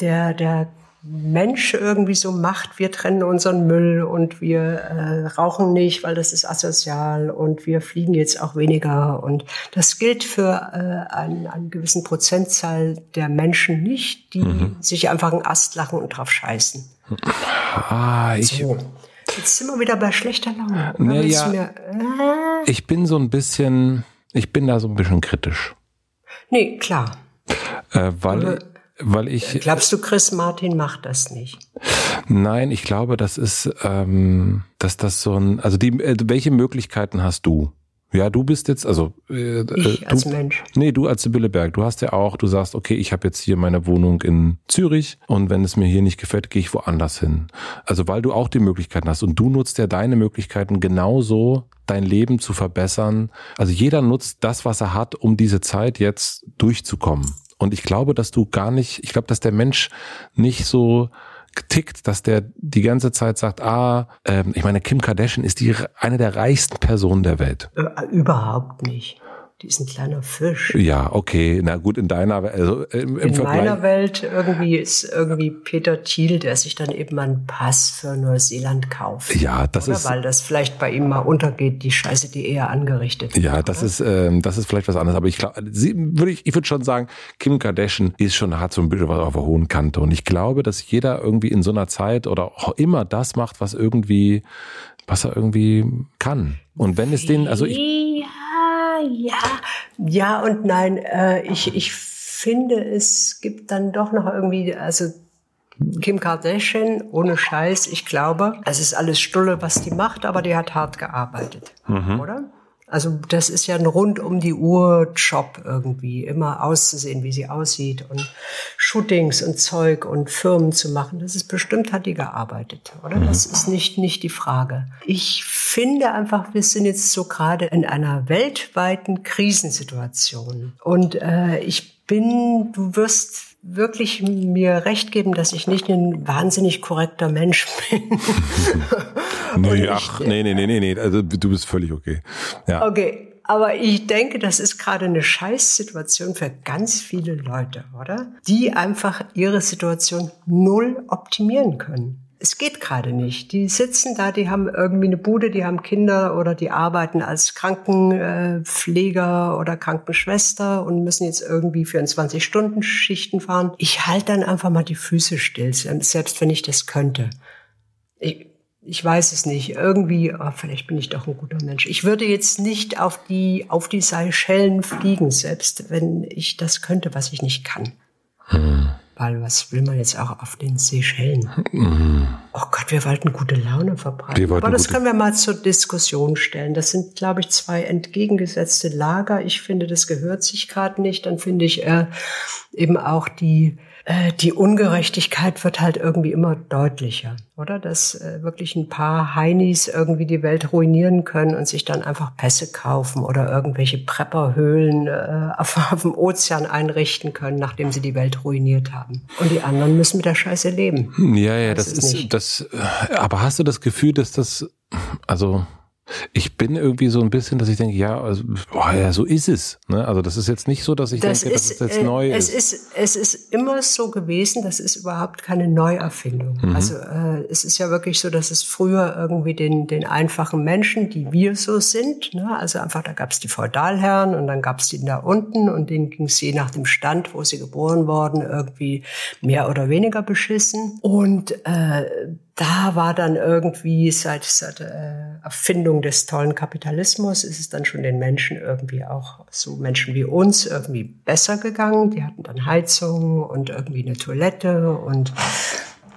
der, der Mensch irgendwie so macht, wir trennen unseren Müll und wir äh, rauchen nicht, weil das ist asozial und wir fliegen jetzt auch weniger. Und das gilt für äh, einen, einen gewissen Prozentzahl der Menschen nicht, die mhm. sich einfach einen Ast lachen und drauf scheißen. Ah, ich. So. Jetzt sind wir wieder bei schlechter Laune. Nee, ja, mir, äh? Ich bin so ein bisschen, ich bin da so ein bisschen kritisch. Nee, klar. Äh, weil. Weil ich. Glaubst du, Chris Martin macht das nicht? Nein, ich glaube, das ist, ähm, dass das so ein, also die, äh, welche Möglichkeiten hast du? Ja, du bist jetzt, also äh, ich als Mensch. Nee, du als Sibylle Berg. Du hast ja auch, du sagst, okay, ich habe jetzt hier meine Wohnung in Zürich und wenn es mir hier nicht gefällt, gehe ich woanders hin. Also weil du auch die Möglichkeiten hast und du nutzt ja deine Möglichkeiten genauso, dein Leben zu verbessern. Also jeder nutzt das, was er hat, um diese Zeit jetzt durchzukommen. Und ich glaube, dass du gar nicht, ich glaube, dass der Mensch nicht so tickt, dass der die ganze Zeit sagt, ah, ähm, ich meine, Kim Kardashian ist die eine der reichsten Personen der Welt. Äh, überhaupt nicht. Die ist ein kleiner Fisch. Ja, okay. Na gut, in deiner also im, im In Vergleich. meiner Welt irgendwie ist irgendwie Peter Thiel, der sich dann eben einen Pass für Neuseeland kauft. Ja, das oder? ist. Weil das vielleicht bei ihm mal untergeht, die Scheiße, die er angerichtet hat. Ja, das oder? ist, ähm, das ist vielleicht was anderes. Aber ich glaube, würde ich, ich würde schon sagen, Kim Kardashian ist schon, hat so ein bisschen was auf der hohen Kante. Und ich glaube, dass jeder irgendwie in so einer Zeit oder auch immer das macht, was irgendwie, was er irgendwie kann. Und wenn es den, also ich, ja, ja und nein. Äh, ich, ich finde, es gibt dann doch noch irgendwie, also Kim Kardashian, ohne Scheiß, ich glaube, es ist alles Stulle, was die macht, aber die hat hart gearbeitet, mhm. oder? Also das ist ja ein rund um die Uhr Job irgendwie, immer auszusehen, wie sie aussieht und Shootings und Zeug und Firmen zu machen. Das ist bestimmt, hat die gearbeitet, oder? Mhm. Das ist nicht, nicht die Frage. Ich finde einfach, wir sind jetzt so gerade in einer weltweiten Krisensituation. Und äh, ich bin, du wirst wirklich mir recht geben, dass ich nicht ein wahnsinnig korrekter Mensch bin. nee, ach, nee, nee, nee, nee, nee, also du bist völlig okay. Ja. Okay. Aber ich denke, das ist gerade eine Scheißsituation für ganz viele Leute, oder? Die einfach ihre Situation null optimieren können es geht gerade nicht. Die sitzen da, die haben irgendwie eine Bude, die haben Kinder oder die arbeiten als Krankenpfleger oder Krankenschwester und müssen jetzt irgendwie 24-Stunden-Schichten fahren. Ich halte dann einfach mal die Füße still, selbst wenn ich das könnte. Ich, ich weiß es nicht. Irgendwie, oh, vielleicht bin ich doch ein guter Mensch. Ich würde jetzt nicht auf die, auf die Seychellen fliegen, selbst wenn ich das könnte, was ich nicht kann. Hm. Weil was will man jetzt auch auf den Seychellen? Mhm. Oh Gott, wir wollten gute Laune verbreiten. Aber das können wir mal zur Diskussion stellen. Das sind, glaube ich, zwei entgegengesetzte Lager. Ich finde, das gehört sich gerade nicht. Dann finde ich äh, eben auch die äh, die Ungerechtigkeit wird halt irgendwie immer deutlicher, oder? Dass äh, wirklich ein paar Heinis irgendwie die Welt ruinieren können und sich dann einfach Pässe kaufen oder irgendwelche Prepperhöhlen äh, auf, auf dem Ozean einrichten können, nachdem sie die Welt ruiniert haben. Und die anderen müssen mit der Scheiße leben. Hm, ja, ja, das, das ist, ist das. Aber hast du das Gefühl, dass das, also ich bin irgendwie so ein bisschen, dass ich denke, ja, also, boah, ja, so ist es. Ne? Also das ist jetzt nicht so, dass ich das denke, ist, dass es jetzt äh, neu es ist. ist. Es ist immer so gewesen, das ist überhaupt keine Neuerfindung. Mhm. Also äh, es ist ja wirklich so, dass es früher irgendwie den, den einfachen Menschen, die wir so sind, ne? also einfach, da gab es die Feudalherren und dann gab es die da unten und denen ging es je nach dem Stand, wo sie geboren worden, irgendwie mehr oder weniger beschissen. Und äh, da war dann irgendwie seit, seit äh, Erfindung des tollen Kapitalismus ist es dann schon den Menschen irgendwie auch so Menschen wie uns irgendwie besser gegangen. Die hatten dann Heizung und irgendwie eine Toilette und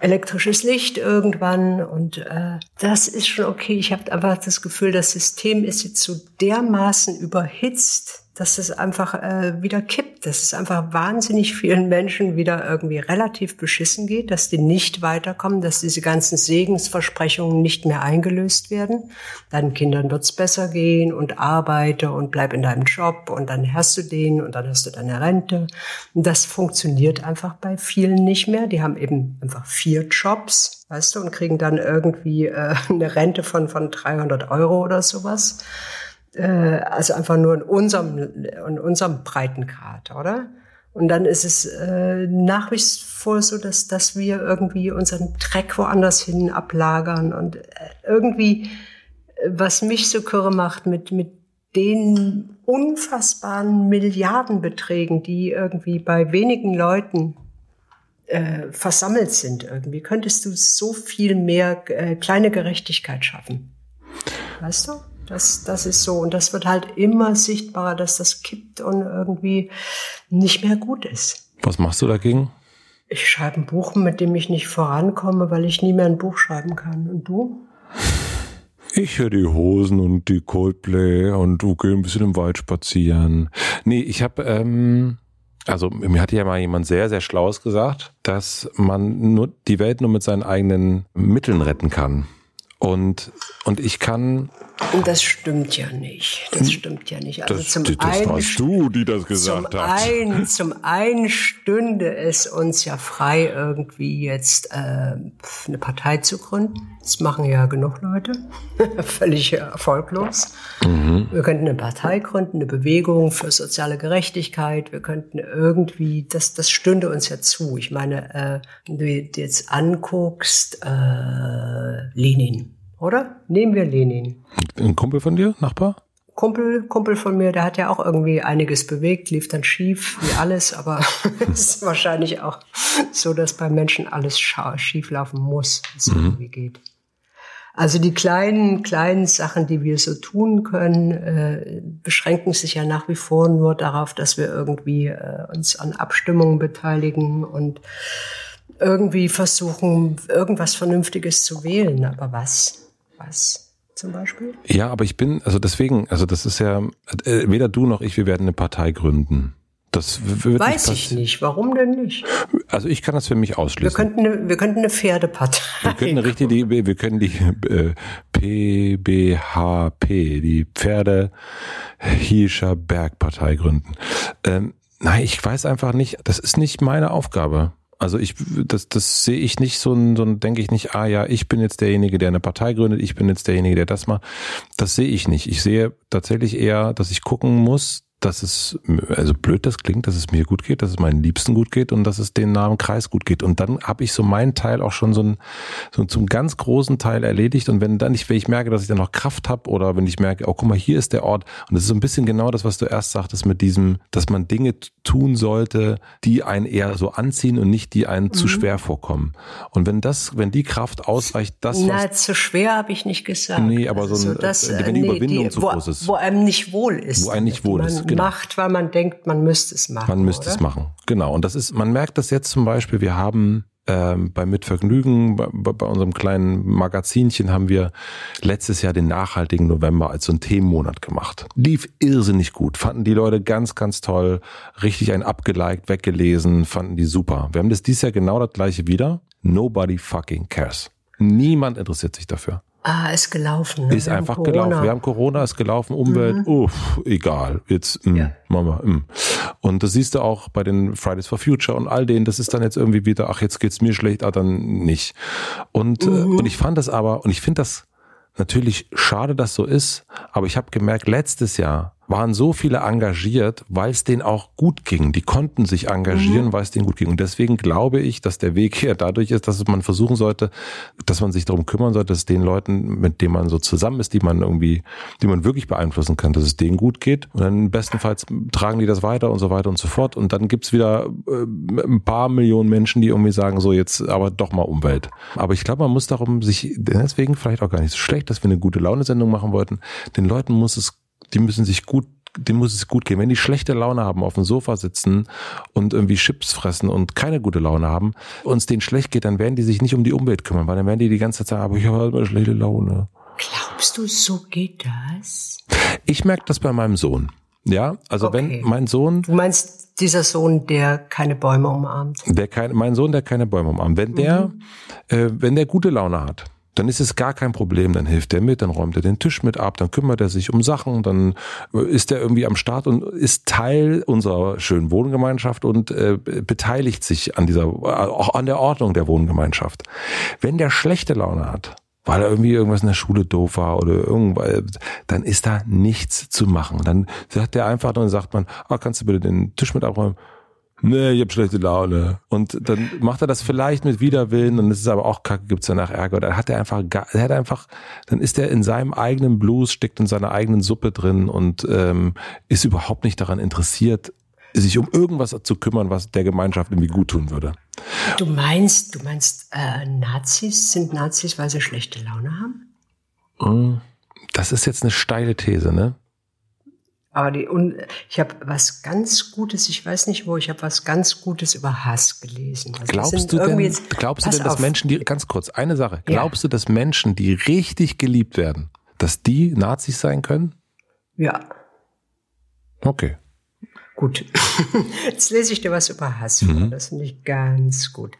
elektrisches Licht irgendwann und äh, das ist schon okay. Ich habe einfach das Gefühl, das System ist jetzt so dermaßen überhitzt, dass es einfach äh, wieder kippt, dass es einfach wahnsinnig vielen Menschen wieder irgendwie relativ beschissen geht, dass die nicht weiterkommen, dass diese ganzen Segensversprechungen nicht mehr eingelöst werden. Deinen Kindern wird's besser gehen und arbeite und bleib in deinem Job und dann hast du den und dann hast du deine Rente. Und das funktioniert einfach bei vielen nicht mehr. Die haben eben einfach vier Jobs, weißt du, und kriegen dann irgendwie äh, eine Rente von, von 300 Euro oder sowas äh, also einfach nur in unserem, in unserem Breitengrad, oder? Und dann ist es äh, nach wie vor so, dass, dass wir irgendwie unseren Dreck woanders hin ablagern und äh, irgendwie, äh, was mich so kürre macht mit, mit den unfassbaren Milliardenbeträgen, die irgendwie bei wenigen Leuten äh, versammelt sind irgendwie, könntest du so viel mehr äh, kleine Gerechtigkeit schaffen. Weißt du? Das, das ist so. Und das wird halt immer sichtbarer, dass das kippt und irgendwie nicht mehr gut ist. Was machst du dagegen? Ich schreibe ein Buch, mit dem ich nicht vorankomme, weil ich nie mehr ein Buch schreiben kann. Und du? Ich höre die Hosen und die Coldplay und du gehst ein bisschen im Wald spazieren. Nee, ich habe, ähm, also mir hatte ja mal jemand sehr, sehr Schlaues gesagt, dass man nur die Welt nur mit seinen eigenen Mitteln retten kann. Und, und ich kann. Das stimmt ja nicht. Das stimmt ja nicht. Also das, zum das einen, warst du, die das gesagt zum hast. Ein, zum einen stünde es uns ja frei, irgendwie jetzt äh, eine Partei zu gründen. Das machen ja genug Leute. Völlig erfolglos. Mhm. Wir könnten eine Partei gründen, eine Bewegung für soziale Gerechtigkeit. Wir könnten irgendwie, das, das stünde uns ja zu. Ich meine, äh, wenn du jetzt anguckst, äh, Lenin oder? Nehmen wir Lenin. Ein Kumpel von dir, Nachbar? Kumpel, Kumpel von mir, der hat ja auch irgendwie einiges bewegt, lief dann schief, wie alles, aber es ist wahrscheinlich auch so, dass beim Menschen alles schief laufen muss, es mhm. irgendwie geht. Also die kleinen, kleinen Sachen, die wir so tun können, äh, beschränken sich ja nach wie vor nur darauf, dass wir irgendwie äh, uns an Abstimmungen beteiligen und irgendwie versuchen, irgendwas Vernünftiges zu wählen. Aber was? Was zum Beispiel? Ja, aber ich bin, also deswegen, also das ist ja, äh, weder du noch ich, wir werden eine Partei gründen. Das wird Weiß nicht ich nicht. Warum denn nicht? Also ich kann das für mich ausschließen. Wir könnten eine, wir könnten eine Pferdepartei. Wir könnten eine richtige, wir können die äh, PBHP, die Pferde Hiescher Bergpartei gründen. Ähm, nein, ich weiß einfach nicht, das ist nicht meine Aufgabe. Also ich, das, das sehe ich nicht so, ein, so ein, denke ich nicht, ah ja, ich bin jetzt derjenige, der eine Partei gründet, ich bin jetzt derjenige, der das macht. Das sehe ich nicht. Ich sehe tatsächlich eher, dass ich gucken muss, dass es, also blöd das klingt, dass es mir gut geht, dass es meinen Liebsten gut geht und dass es den Namen Kreis gut geht. Und dann habe ich so meinen Teil auch schon so, ein, so zum ganz großen Teil erledigt. Und wenn dann nicht, wenn ich merke, dass ich dann noch Kraft habe oder wenn ich merke, oh guck mal, hier ist der Ort. Und das ist so ein bisschen genau das, was du erst sagtest mit diesem, dass man Dinge tun sollte, die einen eher so anziehen und nicht die einen mhm. zu schwer vorkommen. Und wenn das, wenn die Kraft ausreicht, das. Na, zu schwer habe ich nicht gesagt. Nee, aber so, ein, also das, wenn die nee, Überwindung die, zu wo, groß ist. Wo einem nicht wohl ist. Wo einem nicht wohl ist genau. macht, weil man denkt, man müsste es machen. Man müsste oder? es machen, genau. Und das ist, man merkt das jetzt zum Beispiel, wir haben ähm, bei Mitvergnügen, bei, bei unserem kleinen Magazinchen haben wir letztes Jahr den nachhaltigen November als so einen Themenmonat gemacht. Lief irrsinnig gut, fanden die Leute ganz, ganz toll, richtig ein abgeliked, weggelesen, fanden die super. Wir haben das dieses Jahr genau das gleiche wieder. Nobody fucking cares. Niemand interessiert sich dafür. Ah, ist gelaufen. Ne? Ist einfach gelaufen. Wir haben Corona, ist gelaufen, Umwelt, mhm. uff, egal. Jetzt, mh, mm, ja. Mama, mh. Mm. Und das siehst du auch bei den Fridays for Future und all denen, das ist dann jetzt irgendwie wieder, ach, jetzt geht's mir schlecht, ah, dann nicht. Und, äh, mhm. und ich fand das aber, und ich finde das natürlich schade, dass so ist, aber ich habe gemerkt, letztes Jahr waren so viele engagiert, weil es denen auch gut ging. Die konnten sich engagieren, mhm. weil es denen gut ging. Und deswegen glaube ich, dass der Weg hier dadurch ist, dass man versuchen sollte, dass man sich darum kümmern sollte, dass den Leuten, mit denen man so zusammen ist, die man irgendwie, die man wirklich beeinflussen kann, dass es denen gut geht. Und dann bestenfalls tragen die das weiter und so weiter und so fort. Und dann gibt's wieder äh, ein paar Millionen Menschen, die irgendwie sagen, so jetzt aber doch mal Umwelt. Aber ich glaube, man muss darum sich, deswegen vielleicht auch gar nicht so schlecht, dass wir eine gute Laune-Sendung machen wollten. Den Leuten muss es die müssen sich gut dem muss es gut gehen. Wenn die schlechte Laune haben, auf dem Sofa sitzen und irgendwie Chips fressen und keine gute Laune haben, uns denen schlecht geht, dann werden die sich nicht um die Umwelt kümmern, weil dann werden die die ganze Zeit sagen, aber ich habe halt mal schlechte Laune. Glaubst du, so geht das? Ich merke das bei meinem Sohn. Ja, also okay. wenn mein Sohn. Du meinst dieser Sohn, der keine Bäume umarmt? Der kein, mein Sohn, der keine Bäume umarmt. Wenn der, mhm. äh, wenn der gute Laune hat, dann ist es gar kein Problem, dann hilft er mit, dann räumt er den Tisch mit ab, dann kümmert er sich um Sachen, dann ist er irgendwie am Start und ist Teil unserer schönen Wohngemeinschaft und äh, beteiligt sich an dieser, auch an der Ordnung der Wohngemeinschaft. Wenn der schlechte Laune hat, weil er irgendwie irgendwas in der Schule doof war oder irgendwas, dann ist da nichts zu machen. Dann sagt er einfach, dann sagt man, ah, kannst du bitte den Tisch mit abräumen? Nee, ich hab schlechte Laune. Und dann macht er das vielleicht mit Widerwillen und es ist aber auch kacke, gibt's danach Ärger. Dann hat er einfach, er hat einfach, dann ist er in seinem eigenen Blues, steckt in seiner eigenen Suppe drin und ähm, ist überhaupt nicht daran interessiert, sich um irgendwas zu kümmern, was der Gemeinschaft irgendwie gut tun würde. Du meinst, du meinst, äh, Nazis sind Nazis, weil sie schlechte Laune haben? Hm, das ist jetzt eine steile These, ne? Aber die, und ich habe was ganz Gutes, ich weiß nicht wo, ich habe was ganz Gutes über Hass gelesen. Also glaubst du denn, jetzt, glaubst du denn, dass auf. Menschen, die, ganz kurz, eine Sache, glaubst ja. du, dass Menschen, die richtig geliebt werden, dass die Nazis sein können? Ja. Okay. Gut. Jetzt lese ich dir was über Hass vor. Mhm. Das finde ich ganz gut.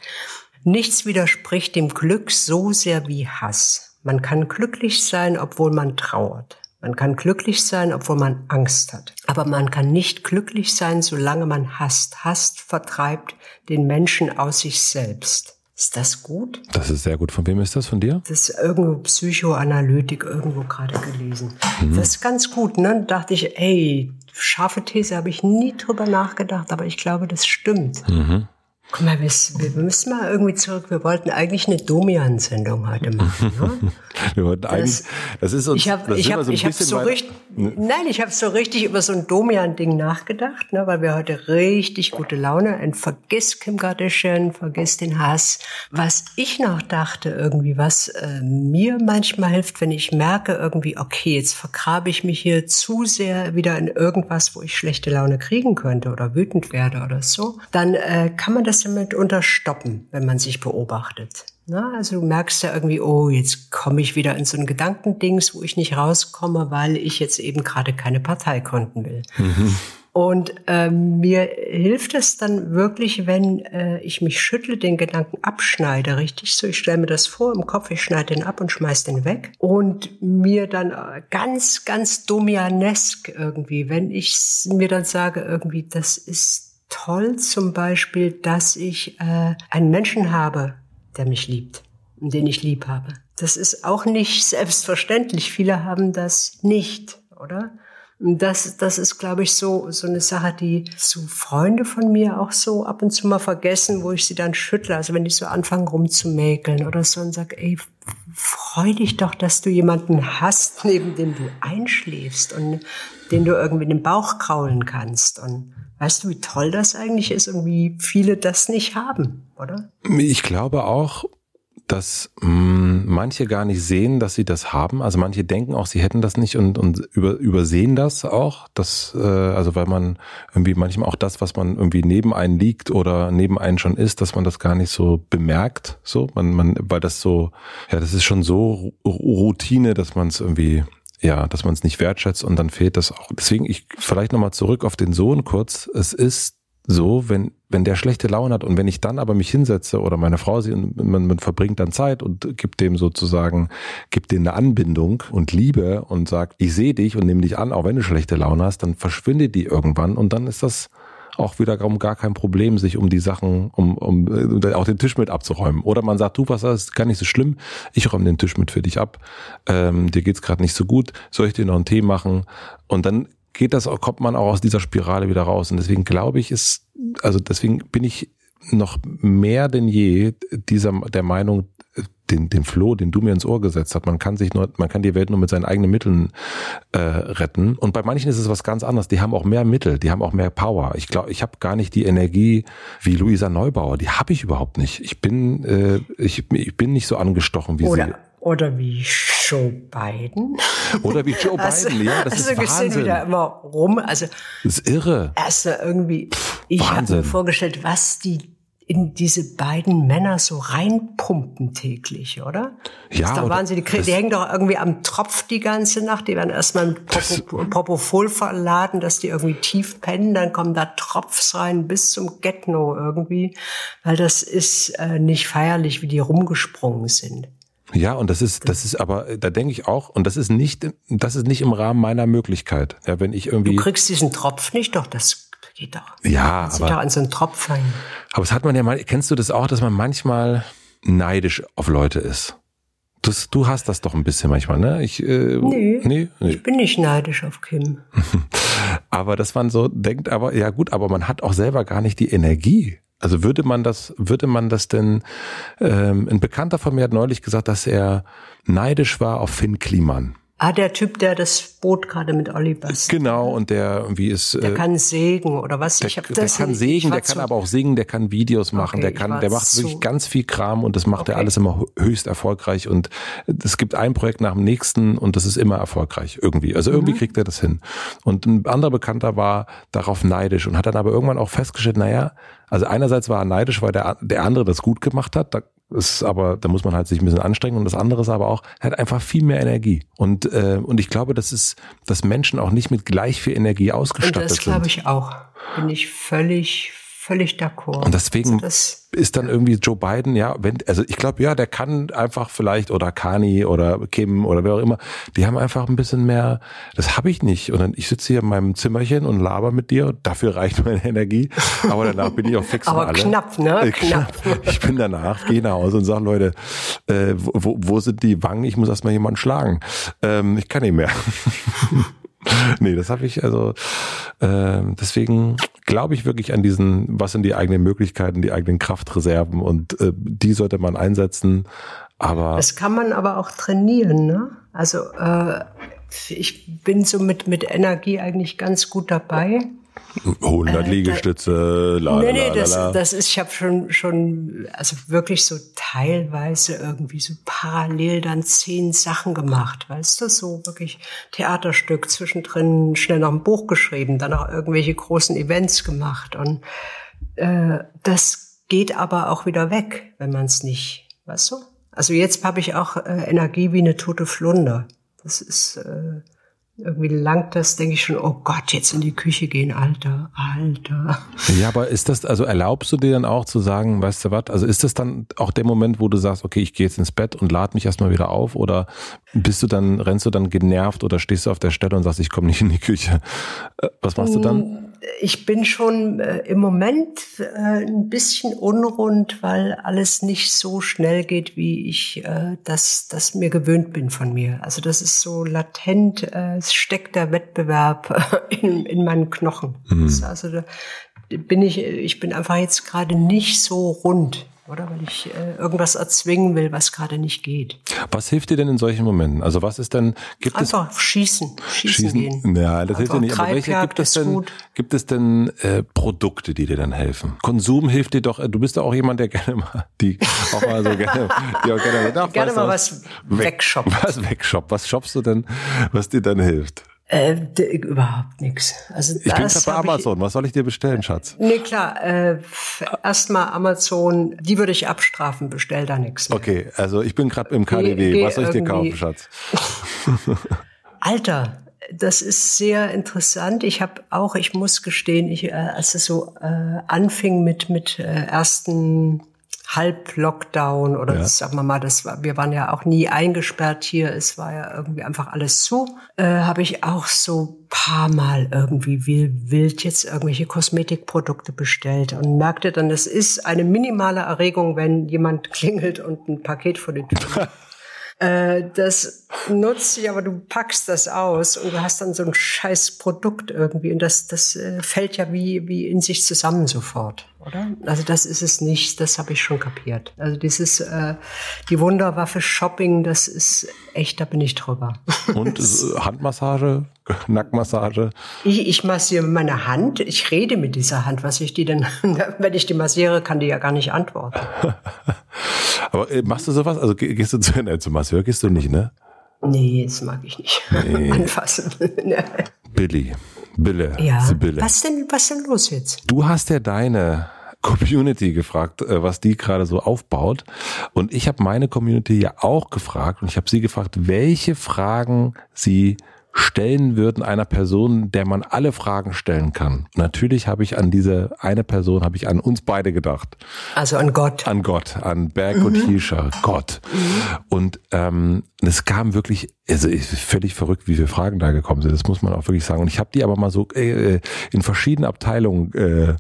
Nichts widerspricht dem Glück so sehr wie Hass. Man kann glücklich sein, obwohl man trauert. Man kann glücklich sein, obwohl man Angst hat. Aber man kann nicht glücklich sein, solange man hasst. Hasst vertreibt den Menschen aus sich selbst. Ist das gut? Das ist sehr gut. Von wem ist das? Von dir? Das ist irgendwo Psychoanalytik irgendwo gerade gelesen. Mhm. Das ist ganz gut. Ne? Da dachte ich, ey, scharfe These habe ich nie drüber nachgedacht, aber ich glaube, das stimmt. Mhm. Guck mal, wir, wir, müssen mal irgendwie zurück. Wir wollten eigentlich eine Domian-Sendung heute machen. Ne? wir wollten eigentlich, das ist uns, ich habe, ich habe, so, ich hab so richtig, nein, ich habe so richtig über so ein Domian-Ding nachgedacht, ne, weil wir heute richtig gute Laune und vergiss Kim Kardashian, vergiss den Hass. Was ich noch dachte irgendwie, was äh, mir manchmal hilft, wenn ich merke irgendwie, okay, jetzt vergrabe ich mich hier zu sehr wieder in irgendwas, wo ich schlechte Laune kriegen könnte oder wütend werde oder so, dann äh, kann man das das damit unterstoppen, wenn man sich beobachtet. Na, also du merkst ja irgendwie, oh, jetzt komme ich wieder in so ein Gedankendings, wo ich nicht rauskomme, weil ich jetzt eben gerade keine Partei gründen will. Mhm. Und ähm, mir hilft es dann wirklich, wenn äh, ich mich schüttle, den Gedanken abschneide, richtig so. Ich stelle mir das vor im Kopf, ich schneide den ab und schmeiß den weg. Und mir dann äh, ganz, ganz domianesk irgendwie, wenn ich mir dann sage, irgendwie, das ist toll zum Beispiel, dass ich äh, einen Menschen habe, der mich liebt und den ich lieb habe. Das ist auch nicht selbstverständlich. Viele haben das nicht, oder? Und das, das ist, glaube ich, so, so eine Sache, die zu Freunde von mir auch so ab und zu mal vergessen, wo ich sie dann schüttle. Also wenn ich so anfange rumzumäkeln oder so und sage, ey, freu dich doch, dass du jemanden hast, neben dem du einschläfst und den du irgendwie in den Bauch kraulen kannst. Und Weißt du, wie toll das eigentlich ist und wie viele das nicht haben, oder? Ich glaube auch, dass mh, hm, manche gar nicht sehen, dass sie das haben. Also manche denken auch, sie hätten das nicht und, und über, übersehen das auch. Das, äh, also weil man irgendwie manchmal auch das, was man irgendwie neben einen liegt oder neben einen schon ist, dass man das gar nicht so bemerkt. So, man, man, weil das so, ja, das ist schon so Routine, dass man es irgendwie ja, dass man es nicht wertschätzt und dann fehlt das auch. Deswegen ich vielleicht nochmal zurück auf den Sohn kurz. Es ist so, wenn, wenn der schlechte Laune hat und wenn ich dann aber mich hinsetze oder meine Frau sie und man, man verbringt dann Zeit und gibt dem sozusagen, gibt dem eine Anbindung und Liebe und sagt, ich sehe dich und nehme dich an, auch wenn du schlechte Laune hast, dann verschwindet die irgendwann und dann ist das auch wiederum gar kein Problem, sich um die Sachen, um, um äh, auch den Tisch mit abzuräumen. Oder man sagt, du, was ist gar nicht so schlimm, ich räume den Tisch mit für dich ab, ähm, dir geht's gerade nicht so gut, soll ich dir noch einen Tee machen? Und dann geht das, kommt man auch aus dieser Spirale wieder raus. Und deswegen glaube ich, ist, also deswegen bin ich noch mehr denn je dieser der Meinung, den, den Floh, den du mir ins Ohr gesetzt hast. Man kann sich nur, man kann die Welt nur mit seinen eigenen Mitteln äh, retten. Und bei manchen ist es was ganz anderes. Die haben auch mehr Mittel, die haben auch mehr Power. Ich glaube, ich habe gar nicht die Energie wie Luisa Neubauer. Die habe ich überhaupt nicht. Ich bin, äh, ich, ich bin nicht so angestochen wie Oder sie. oder wie Joe Biden. Oder wie Joe Also, Biden, ja, das also ist Wahnsinn. wieder immer rum. Also Das ist irre. erst irgendwie, ich habe mir vorgestellt, was die in diese beiden Männer so reinpumpen täglich, oder? Das Ja, ist doch oder- Wahnsinn. Die, das- die hängen doch irgendwie am Tropf die ganze Nacht. Die werden erstmal mit Propo- Propofol verladen, dass die irgendwie tief pennen. Dann kommen da Tropfs rein bis zum Getno irgendwie. Weil das ist äh, nicht feierlich, wie die rumgesprungen sind. Ja, und das ist, das ist aber, da denke ich auch, und das ist nicht, das ist nicht im Rahmen meiner Möglichkeit. Ja, wenn ich Du irgendwie, kriegst diesen Tropf nicht, doch, das geht doch. ja, doch aber, an so einen Tropf hängen. aber es hat man ja mal, kennst du das auch, dass man manchmal neidisch auf Leute ist? Das, du hast das doch ein bisschen manchmal, ne? Ich, äh, Nee. nee, nee. Ich bin nicht neidisch auf Kim. Aber dass man so denkt, aber ja gut, aber man hat auch selber gar nicht die Energie. Also würde man das, würde man das denn, ähm, ein Bekannter von mir hat neulich gesagt, dass er neidisch war auf Finn Kliman. Ah, der Typ, der das Boot gerade mit Olli bastelt. Genau, und der irgendwie ist, Der äh, kann sägen oder was? der, ich hab der das kann nicht- sägen, der kann aber auch singen, der kann Videos machen, Okay, der kann, der macht wirklich ganz viel Kram und das macht er Okay. alles immer höchst erfolgreich und es gibt ein Projekt nach dem nächsten und das ist immer erfolgreich irgendwie. Also irgendwie Mhm. kriegt er das hin. Und ein anderer Bekannter war darauf neidisch und hat dann aber irgendwann auch festgestellt, naja, also einerseits war er neidisch, weil der, der andere das gut gemacht hat, da ist aber, da muss man halt sich ein bisschen anstrengen und das andere ist aber auch, er hat einfach viel mehr Energie. Und, äh, und ich glaube, das ist, dass Menschen auch nicht mit gleich viel Energie Und ausgestattet das sind. glaube ich auch. Bin ich völlig, völlig d'accord. Und deswegen Also ist dann irgendwie Joe Biden, ja, wenn, also ich glaube, ja, der kann einfach vielleicht, oder Kani oder Kim oder wer auch immer, die haben einfach ein bisschen mehr, das habe ich nicht. Und dann, ich sitze hier in meinem Zimmerchen und laber mit dir dafür reicht meine Energie. Aber danach bin ich auch fix Aber alle. knapp, ne? Äh, knapp. Ich bin danach, gehe nach Hause und sag, Leute, äh, wo, wo- sind die Wangen? Ich muss erst mal jemanden schlagen. Ähm, ich kann nicht mehr. nee, das habe ich also ähm, deswegen glaube ich wirklich an diesen, was sind die eigenen Möglichkeiten, die eigenen Kraftreserven und äh, die sollte man einsetzen. Aber das kann man aber auch trainieren, ne? Also äh, ich bin so mit, mit Energie eigentlich ganz gut dabei. 100 Liegestütze, la, nee, la, nee, la, das, das ist, ich habe schon, schon, also wirklich so teilweise irgendwie so parallel dann zehn Sachen gemacht, weißt du, so wirklich Theaterstück, zwischendrin schnell noch ein Buch geschrieben, dann auch irgendwelche großen Events gemacht und äh, das geht aber auch wieder weg, wenn man es nicht, weißt du? Also jetzt habe ich auch äh, Energie wie eine tote Flunder. Das ist äh, irgendwie langt das, denke ich schon, oh Gott, jetzt in die Küche gehen, Alter, Alter. Ja, aber ist das, also erlaubst du dir dann auch zu sagen, weißt du was, also ist das dann auch der Moment, wo du sagst, okay, ich gehe jetzt ins Bett und lade mich erstmal wieder auf oder bist du dann, rennst du dann genervt oder stehst du auf der Stelle und sagst, ich komme nicht in die Küche? Äh, Was machst du dann? Ich bin schon äh, im Moment äh, ein bisschen unrund, weil alles nicht so schnell geht, wie ich äh, das, das mir gewöhnt bin von mir. Also das ist so latent, äh, es steckt der Wettbewerb in, in meinen Knochen. Ist Also da bin ich, ich bin einfach jetzt gerade nicht so rund. Oder? Weil ich äh, irgendwas erzwingen will, was gerade nicht geht. Was hilft dir denn in solchen Momenten? Also was ist denn, gibt Einfach es... schießen, schießen, schießen gehen. Ja, das Einfach hilft dir nicht. Aber welche gibt es denn, gut. gibt es denn äh, Produkte, die dir dann helfen? Konsum hilft dir doch, du bist ja auch jemand, der gerne mal, die auch mal so gerne, die auch gerne, ach, gerne mal was, wegshoppt. Was wegshoppt. Was shoppst du denn, was dir dann hilft? Äh, überhaupt nichts. Also ich bin gerade bei Amazon. Ich, Was soll ich dir bestellen, Schatz? Nee, klar. Äh, Erstmal Amazon, die würde ich abstrafen. Bestell da nichts mehr. Okay, also ich bin gerade im KDW. Geh Was soll ich dir kaufen, Schatz? Alter, das ist sehr interessant. Ich habe auch, ich muss gestehen, ich, äh, als es so äh, anfing mit mit äh, ersten Halb-Lockdown oder ja. das, sagen wir mal, das war, wir waren ja auch nie eingesperrt hier, es war ja irgendwie einfach alles zu, äh, habe ich auch so paar Mal irgendwie wild jetzt irgendwelche Kosmetikprodukte bestellt und merkte dann, es ist eine minimale Erregung, wenn jemand klingelt und ein Paket vor die Tür Äh, das nutzt sich, aber du packst das aus und du hast dann so ein scheiß Produkt irgendwie und das, das äh, fällt ja wie, wie in sich zusammen sofort, oder? Also das ist es nicht, das habe ich schon kapiert. Also dieses, äh, die Wunderwaffe Shopping, das ist echt, da bin ich drüber. Und Handmassage, Nacktmassage? Ich, ich massiere meine Hand, ich rede mit dieser Hand, was ich die denn, wenn ich die massiere, kann die ja gar nicht antworten. Aber äh, machst du sowas? Also gehst du zu, nein, zum Masseur gehst du nicht, ne? Nee, das mag ich nicht. Nee. Anfassen. Billy. Bille. Ja. Sibylle. Was denn, was denn los jetzt? Du hast ja deine Community gefragt, äh, was die gerade so aufbaut. Und ich habe meine Community ja auch gefragt und ich habe sie gefragt, welche Fragen sie stellen würden einer Person, der man alle Fragen stellen kann. Natürlich habe ich an diese eine Person, habe ich an uns beide gedacht. Also an Gott. An Gott, an Berg und mhm. Hirscher, Gott. Mhm. Und ähm, es kam wirklich also ist völlig verrückt, wie viele Fragen da gekommen sind. Das muss man auch wirklich sagen. Und ich habe die aber mal so äh, in verschiedenen Abteilungen äh,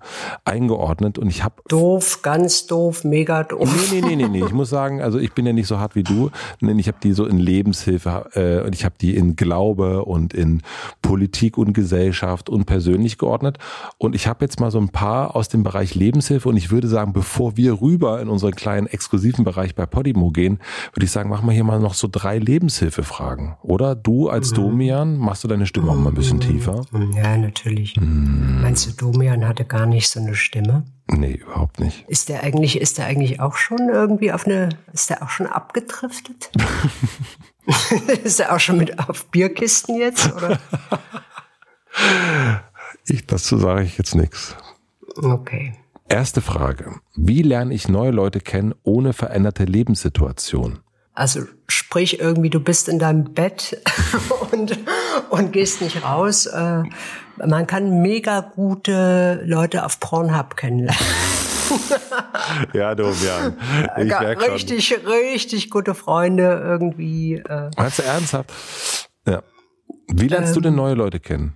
eingeordnet und ich habe doof, ganz doof, mega doof. Nee, nee, nee, nee, nee. Ich muss sagen, also ich bin ja nicht so hart wie du. Ich habe die so in Lebenshilfe äh, und ich habe die in Glaube und in Politik und Gesellschaft und persönlich geordnet. Und ich habe jetzt mal so ein paar aus dem Bereich Lebenshilfe und ich würde sagen, bevor wir rüber in unseren kleinen exklusiven Bereich bei Podimo gehen, würde ich sagen, machen wir hier mal noch so drei Lebenshilfefragen oder? Du als mhm. Domian, machst du deine Stimme auch mal ein bisschen tiefer? Ja, natürlich. Mhm. Meinst du, Domian hatte gar nicht so eine Stimme? Nee, überhaupt nicht. Ist der eigentlich, ist der eigentlich auch schon irgendwie auf eine, ist der auch schon abgedriftet? ist der auch schon mit auf Bierkisten jetzt, oder? ich, dazu sage ich jetzt nichts. Okay. Erste Frage. Wie lerne ich neue Leute kennen ohne veränderte Lebenssituation? Also sprich irgendwie, du bist in deinem Bett und, und gehst nicht raus. Äh, man kann mega gute Leute auf Pornhub kennenlernen. ja, du, ja. Ich ja, richtig, schon. richtig gute Freunde irgendwie. Äh. Meinst du ernsthaft? Ja. Wie lernst ähm, du denn ähm, neue Leute kennen?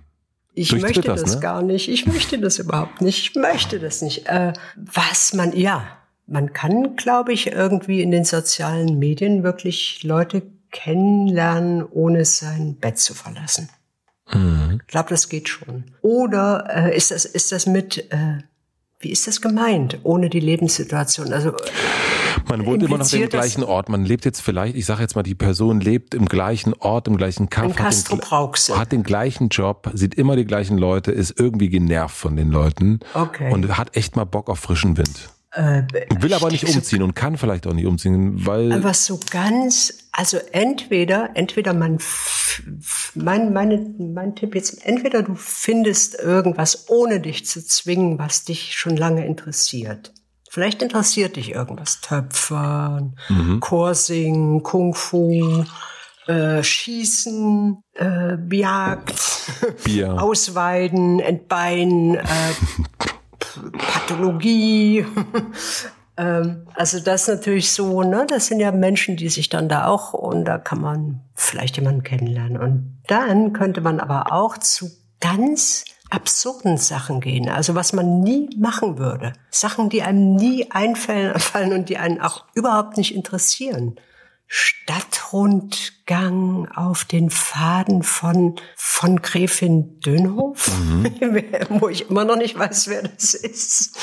Ich Durch möchte das, das ne? gar nicht. Ich möchte das überhaupt nicht. Ich möchte das nicht. Äh, was man, ja, man kann, glaube ich, irgendwie in den sozialen Medien wirklich Leute kennenlernen, ohne sein Bett zu verlassen. Mhm. Ich glaube, das geht schon. Oder äh, ist das ist das mit äh, wie ist das gemeint, ohne die Lebenssituation? Also man wohnt immer noch im gleichen Ort. Man lebt jetzt vielleicht, ich sage jetzt mal, die Person lebt im gleichen Ort, im gleichen Kampf, hat den, hat den gleichen Job, sieht immer die gleichen Leute, ist irgendwie genervt von den Leuten okay. und hat echt mal Bock auf frischen Wind. Äh, Will aber nicht umziehen und kann vielleicht auch nicht umziehen, weil. Aber so ganz, also entweder, entweder man, mein, meine, mein Tipp jetzt, entweder du findest irgendwas, ohne dich zu zwingen, was dich schon lange interessiert. Vielleicht interessiert dich irgendwas. Töpfern, mhm. Chorsingen, Kung Fu, äh, Schießen, äh, Jagd, Bier. Ausweiden, Entbeinen, äh, Pathologie. Ähm, also das natürlich so, ne? Das sind ja Menschen, die sich dann da auch, und da kann man vielleicht jemanden kennenlernen. Und dann könnte man aber auch zu ganz absurden Sachen gehen. Also was man nie machen würde. Sachen, die einem nie einfallen und die einen auch überhaupt nicht interessieren. Stadtrundgang auf den Faden von, von Gräfin Dönhof, mhm. wo ich immer noch nicht weiß, wer das ist.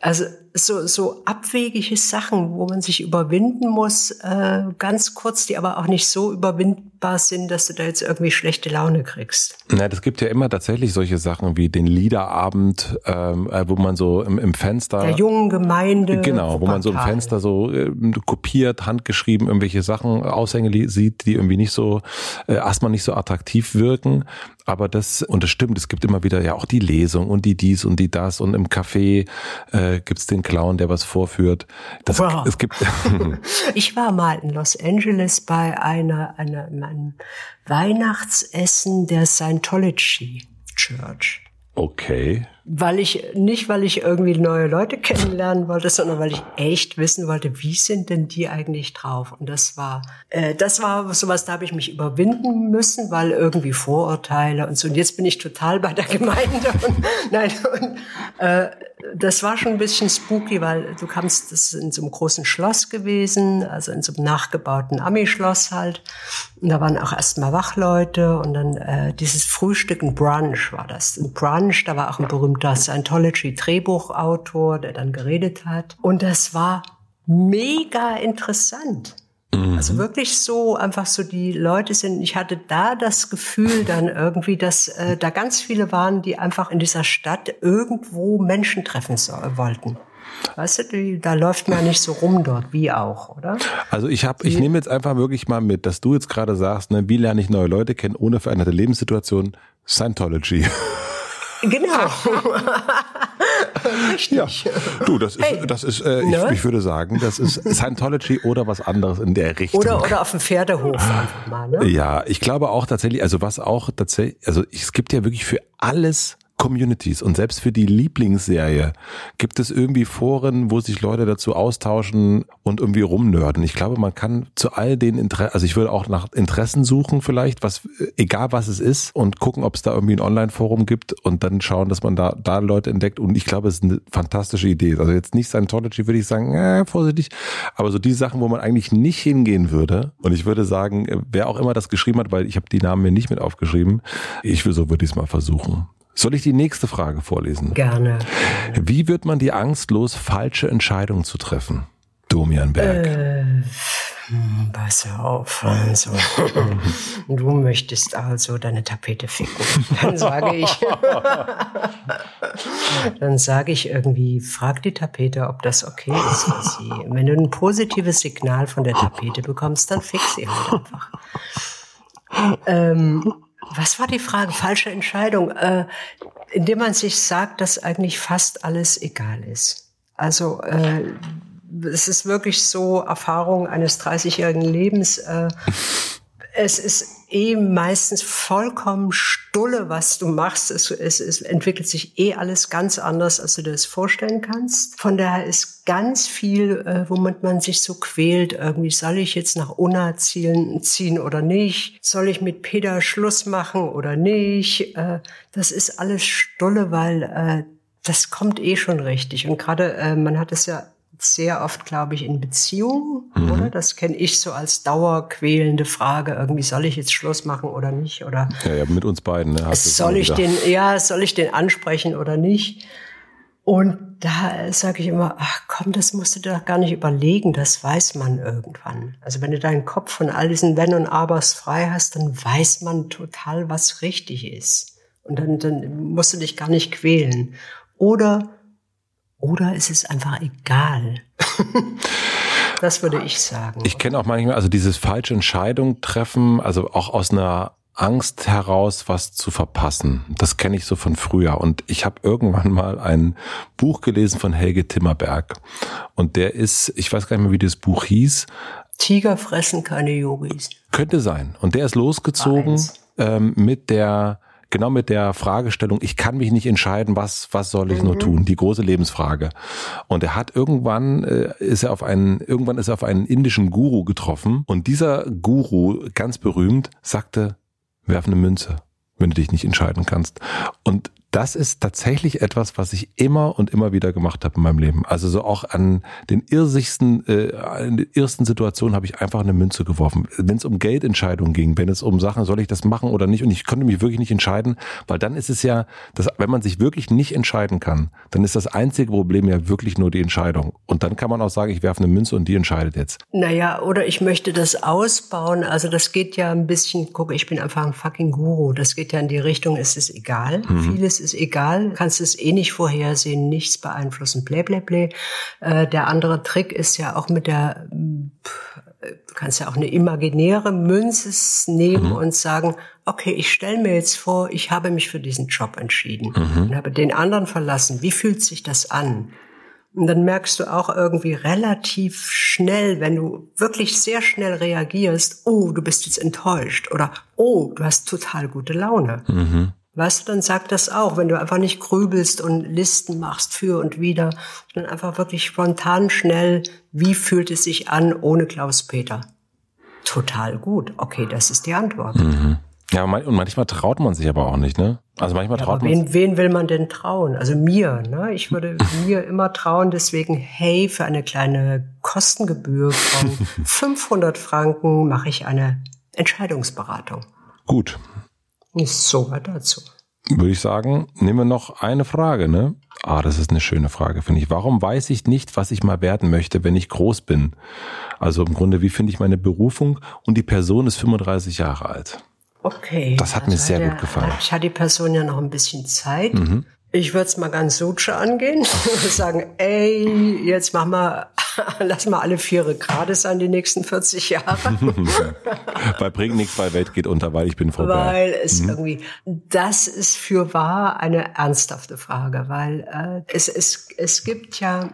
Also so, so abwegige Sachen, wo man sich überwinden muss, äh, ganz kurz, die aber auch nicht so überwindbar sind, dass du da jetzt irgendwie schlechte Laune kriegst. Na, das gibt ja immer tatsächlich solche Sachen wie den Liederabend, ähm, äh, wo man so im, im Fenster. Der jungen Gemeinde. Genau, wo man so im Fenster so äh, kopiert, handgeschrieben, irgendwelche Sachen, Aushänge sieht, die irgendwie nicht so, äh, erstmal nicht so attraktiv wirken. Aber das, und das stimmt, es gibt immer wieder ja auch die Lesung und die dies und die das und im Café äh, gibt's den Clown, der was vorführt. Das, wow. es gibt ich war mal in Los Angeles bei einer, einer, einem Weihnachtsessen der Scientology Church. Okay. Weil ich, nicht weil ich irgendwie neue Leute kennenlernen wollte, sondern weil ich echt wissen wollte, wie sind denn die eigentlich drauf? Und das war, äh, das war sowas, da habe ich mich überwinden müssen, weil irgendwie Vorurteile und so. Und jetzt bin ich total bei der Gemeinde. Und, nein, und, äh, das war schon ein bisschen spooky, weil du kamst, das ist in so einem großen Schloss gewesen, also in so einem nachgebauten Ami-Schloss halt. Und da waren auch erstmal Wachleute und dann äh, dieses Frühstück, ein Brunch war das. Ein Brunch, da war auch ein berühmter Scientology-Drehbuchautor, der dann geredet hat. Und das war mega interessant. Mhm. Also wirklich so, einfach so die Leute sind, ich hatte da das Gefühl dann irgendwie, dass äh, da ganz viele waren, die einfach in dieser Stadt irgendwo Menschen treffen so, wollten. Weißt du, da läuft man nicht so rum dort, wie auch, oder? Also ich habe, ich nehme jetzt einfach wirklich mal mit, dass du jetzt gerade sagst, ne, wie lerne ich neue Leute kennen ohne veränderte Lebenssituation? Scientology. Genau. Richtig. Ja. Du, das ist, hey, das ist, äh, ich, ne? ich, würde sagen, das ist Scientology oder was anderes in der Richtung. Oder, oder auf dem Pferdehof einfach mal, ne? Ja, ich glaube auch tatsächlich, also was auch tatsächlich, also es gibt ja wirklich für alles Communities und selbst für die Lieblingsserie gibt es irgendwie Foren, wo sich Leute dazu austauschen und irgendwie rumnörden. Ich glaube, man kann zu all den Interessen, also ich würde auch nach Interessen suchen vielleicht, was egal was es ist und gucken, ob es da irgendwie ein Online-Forum gibt und dann schauen, dass man da da Leute entdeckt und ich glaube, es ist eine fantastische Idee. Also jetzt nicht Scientology würde ich sagen, äh, vorsichtig, aber so die Sachen, wo man eigentlich nicht hingehen würde und ich würde sagen, wer auch immer das geschrieben hat, weil ich habe die Namen mir nicht mit aufgeschrieben, ich will so würde ich es mal versuchen. Soll ich die nächste Frage vorlesen? Gerne. Wie wird man die Angst los, falsche Entscheidungen zu treffen? Domian Berg. Äh, pass auf, also. du möchtest also deine Tapete ficken. Dann sage ich, dann sage ich irgendwie, frag die Tapete, ob das okay ist für sie. Wenn du ein positives Signal von der Tapete bekommst, dann fix sie halt einfach. Ähm, was war die Frage? Falsche Entscheidung. Äh, indem man sich sagt, dass eigentlich fast alles egal ist. Also äh, es ist wirklich so Erfahrung eines 30-jährigen Lebens. Äh, es ist eh meistens vollkommen stulle, was du machst. Es, es, es entwickelt sich eh alles ganz anders, als du dir das vorstellen kannst. Von daher ist ganz viel, äh, womit man sich so quält. Irgendwie soll ich jetzt nach Unna ziehen, ziehen oder nicht? Soll ich mit Peter Schluss machen oder nicht? Äh, das ist alles stulle, weil äh, das kommt eh schon richtig. Und gerade, äh, man hat es ja sehr oft, glaube ich, in Beziehungen, mhm. oder? Das kenne ich so als dauerquälende Frage. Irgendwie soll ich jetzt Schluss machen oder nicht? Oder ja, ja mit uns beiden. Ne, soll ich den, ja, soll ich den ansprechen oder nicht? Und da sage ich immer, ach komm, das musst du dir doch gar nicht überlegen, das weiß man irgendwann. Also wenn du deinen Kopf von all diesen Wenn und Abers frei hast, dann weiß man total, was richtig ist. Und dann, dann musst du dich gar nicht quälen. Oder oder ist es einfach egal? das würde ich sagen. Ich kenne auch manchmal, also dieses falsche Entscheidung treffen, also auch aus einer Angst heraus, was zu verpassen. Das kenne ich so von früher. Und ich habe irgendwann mal ein Buch gelesen von Helge Timmerberg. Und der ist, ich weiß gar nicht mehr, wie das Buch hieß. Tiger fressen keine Yogis. Könnte sein. Und der ist losgezogen ähm, mit der genau mit der Fragestellung, ich kann mich nicht entscheiden, was, was soll ich mhm. nur tun? Die große Lebensfrage. Und er hat irgendwann, äh, ist er auf einen, irgendwann ist er auf einen indischen Guru getroffen und dieser Guru, ganz berühmt, sagte, werf eine Münze, wenn du dich nicht entscheiden kannst. Und das ist tatsächlich etwas, was ich immer und immer wieder gemacht habe in meinem Leben. Also so auch an den irrsigsten, äh, in den ersten Situationen habe ich einfach eine Münze geworfen. Wenn es um Geldentscheidungen ging, wenn es um Sachen, soll ich das machen oder nicht, und ich konnte mich wirklich nicht entscheiden, weil dann ist es ja, dass, wenn man sich wirklich nicht entscheiden kann, dann ist das einzige Problem ja wirklich nur die Entscheidung. Und dann kann man auch sagen, ich werfe eine Münze und die entscheidet jetzt. Naja, oder ich möchte das ausbauen. Also das geht ja ein bisschen, guck, ich bin einfach ein fucking Guru. Das geht ja in die Richtung, es ist egal. Mhm. Vieles ist egal, kannst es eh nicht vorhersehen, nichts beeinflussen, blä, blä, blä. Äh, der andere Trick ist ja auch mit der, du kannst ja auch eine imaginäre Münze nehmen mhm. und sagen, okay, ich stelle mir jetzt vor, ich habe mich für diesen Job entschieden mhm. und habe den anderen verlassen. Wie fühlt sich das an? Und dann merkst du auch irgendwie relativ schnell, wenn du wirklich sehr schnell reagierst, oh, du bist jetzt enttäuscht oder oh, du hast total gute Laune. Mhm. Weißt du, dann sag das auch, wenn du einfach nicht grübelst und Listen machst für und wieder, sondern einfach wirklich spontan schnell, wie fühlt es sich an ohne Klaus-Peter? Total gut. Okay, das ist die Antwort. Mhm. Ja, und manchmal traut man sich aber auch nicht, ne? Also manchmal ja, traut man wen, wen will man denn trauen? Also mir, ne? Ich würde mir immer trauen, deswegen, hey, für eine kleine Kostengebühr von 500 Franken mache ich eine Entscheidungsberatung. Gut, ist so weit dazu. Würde ich sagen, nehmen wir noch eine Frage, ne? Ah, das ist eine schöne Frage, finde ich. Warum weiß ich nicht, was ich mal werden möchte, wenn ich groß bin? Also im Grunde, wie finde ich meine Berufung? Und die Person ist 35 Jahre alt. Okay. Das hat mir sehr der, gut gefallen. Ich hatte die Person ja noch ein bisschen Zeit. Mhm. Ich würde es mal ganz suche angehen und sagen, ey, jetzt mach mal, lass mal alle Viere gerade sein die nächsten 40 Jahre. bei bringt nichts, bei Welt geht unter, weil ich bin vorbei. Weil es mhm. irgendwie, das ist für wahr eine ernsthafte Frage, weil äh, es, es, es gibt ja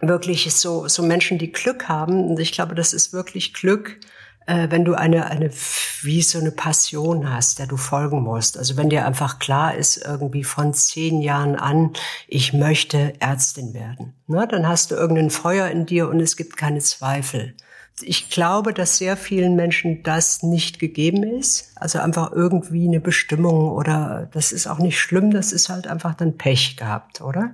wirklich so, so Menschen, die Glück haben und ich glaube, das ist wirklich Glück, äh, wenn du eine, eine, wie so eine Passion hast, der du folgen musst. Also wenn dir einfach klar ist, irgendwie von zehn Jahren an, ich möchte Ärztin werden. Na, dann hast du irgendein Feuer in dir und es gibt keine Zweifel. Ich glaube, dass sehr vielen Menschen das nicht gegeben ist. Also einfach irgendwie eine Bestimmung oder das ist auch nicht schlimm, das ist halt einfach dann Pech gehabt, oder?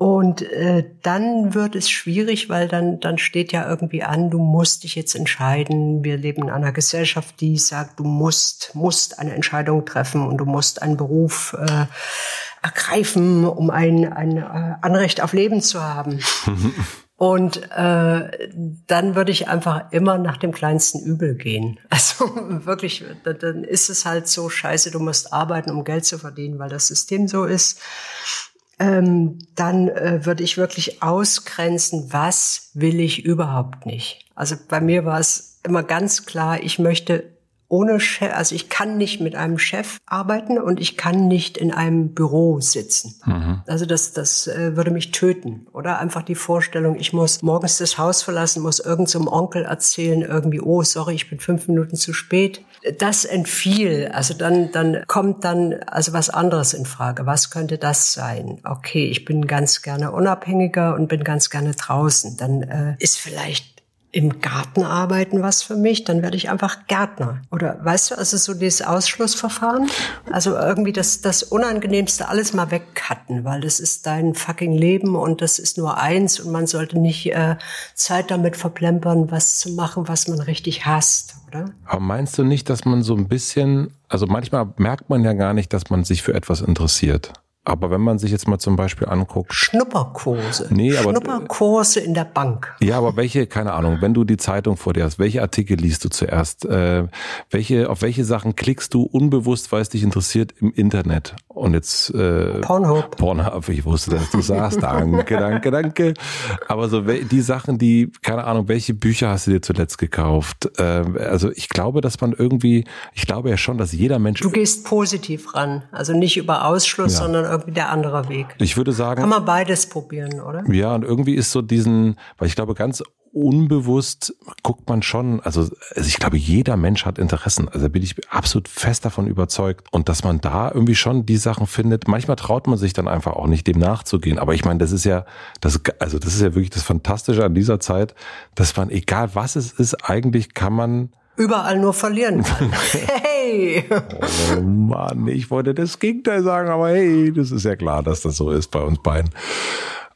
Und äh, dann wird es schwierig, weil dann, dann steht ja irgendwie an, du musst dich jetzt entscheiden. Wir leben in einer Gesellschaft, die sagt, du musst, musst eine Entscheidung treffen und du musst einen Beruf äh, ergreifen, um ein, ein äh, Anrecht auf Leben zu haben. Und äh, dann würde ich einfach immer nach dem kleinsten Übel gehen. Also wirklich, dann ist es halt so scheiße, du musst arbeiten, um Geld zu verdienen, weil das System so ist ähm, dann äh, würde ich wirklich ausgrenzen, was will ich überhaupt nicht. Also bei mir war es immer ganz klar, ich möchte ohne Chef, also ich kann nicht mit einem Chef arbeiten und ich kann nicht in einem Büro sitzen. Mhm. Also das, das äh, würde mich töten. Oder einfach die Vorstellung, ich muss morgens das Haus verlassen, muss irgendeinem so Onkel erzählen, irgendwie, oh, sorry, ich bin fünf Minuten zu spät. Das entfiel. Also dann, dann kommt dann also was anderes in Frage. Was könnte das sein? Okay, ich bin ganz gerne unabhängiger und bin ganz gerne draußen. Dann äh, ist vielleicht im Garten arbeiten was für mich, dann werde ich einfach Gärtner. Oder weißt du, also so dieses Ausschlussverfahren, also irgendwie das, das Unangenehmste alles mal wegcutten, weil das ist dein fucking Leben und das ist nur eins und man sollte nicht äh, Zeit damit verplempern, was zu machen, was man richtig hasst, oder? Aber meinst du nicht, dass man so ein bisschen, also manchmal merkt man ja gar nicht, dass man sich für etwas interessiert? Aber wenn man sich jetzt mal zum Beispiel anguckt. Schnupperkurse. Nee, aber, Schnupperkurse in der Bank. Ja, aber welche, keine Ahnung, wenn du die Zeitung vor dir hast, welche Artikel liest du zuerst? Äh, welche, auf welche Sachen klickst du unbewusst, weil es dich interessiert im Internet? Und jetzt äh, Pornhub. Pornhub, ich wusste, dass du sagst. danke, danke, danke. Aber so die Sachen, die, keine Ahnung, welche Bücher hast du dir zuletzt gekauft? Äh, also ich glaube, dass man irgendwie, ich glaube ja schon, dass jeder Mensch. Du gehst positiv ran. Also nicht über Ausschluss, ja. sondern irgendwie der andere Weg. Ich würde sagen. Kann man beides probieren, oder? Ja, und irgendwie ist so diesen, weil ich glaube, ganz unbewusst guckt man schon, also, also ich glaube, jeder Mensch hat Interessen. Also bin ich absolut fest davon überzeugt. Und dass man da irgendwie schon die Sachen findet, manchmal traut man sich dann einfach auch nicht, dem nachzugehen. Aber ich meine, das ist ja, das, also das ist ja wirklich das Fantastische an dieser Zeit, dass man, egal was es ist, eigentlich kann man überall nur verlieren kann. hey! Oh Mann, ich wollte das Gegenteil sagen, aber hey, das ist ja klar, dass das so ist bei uns beiden.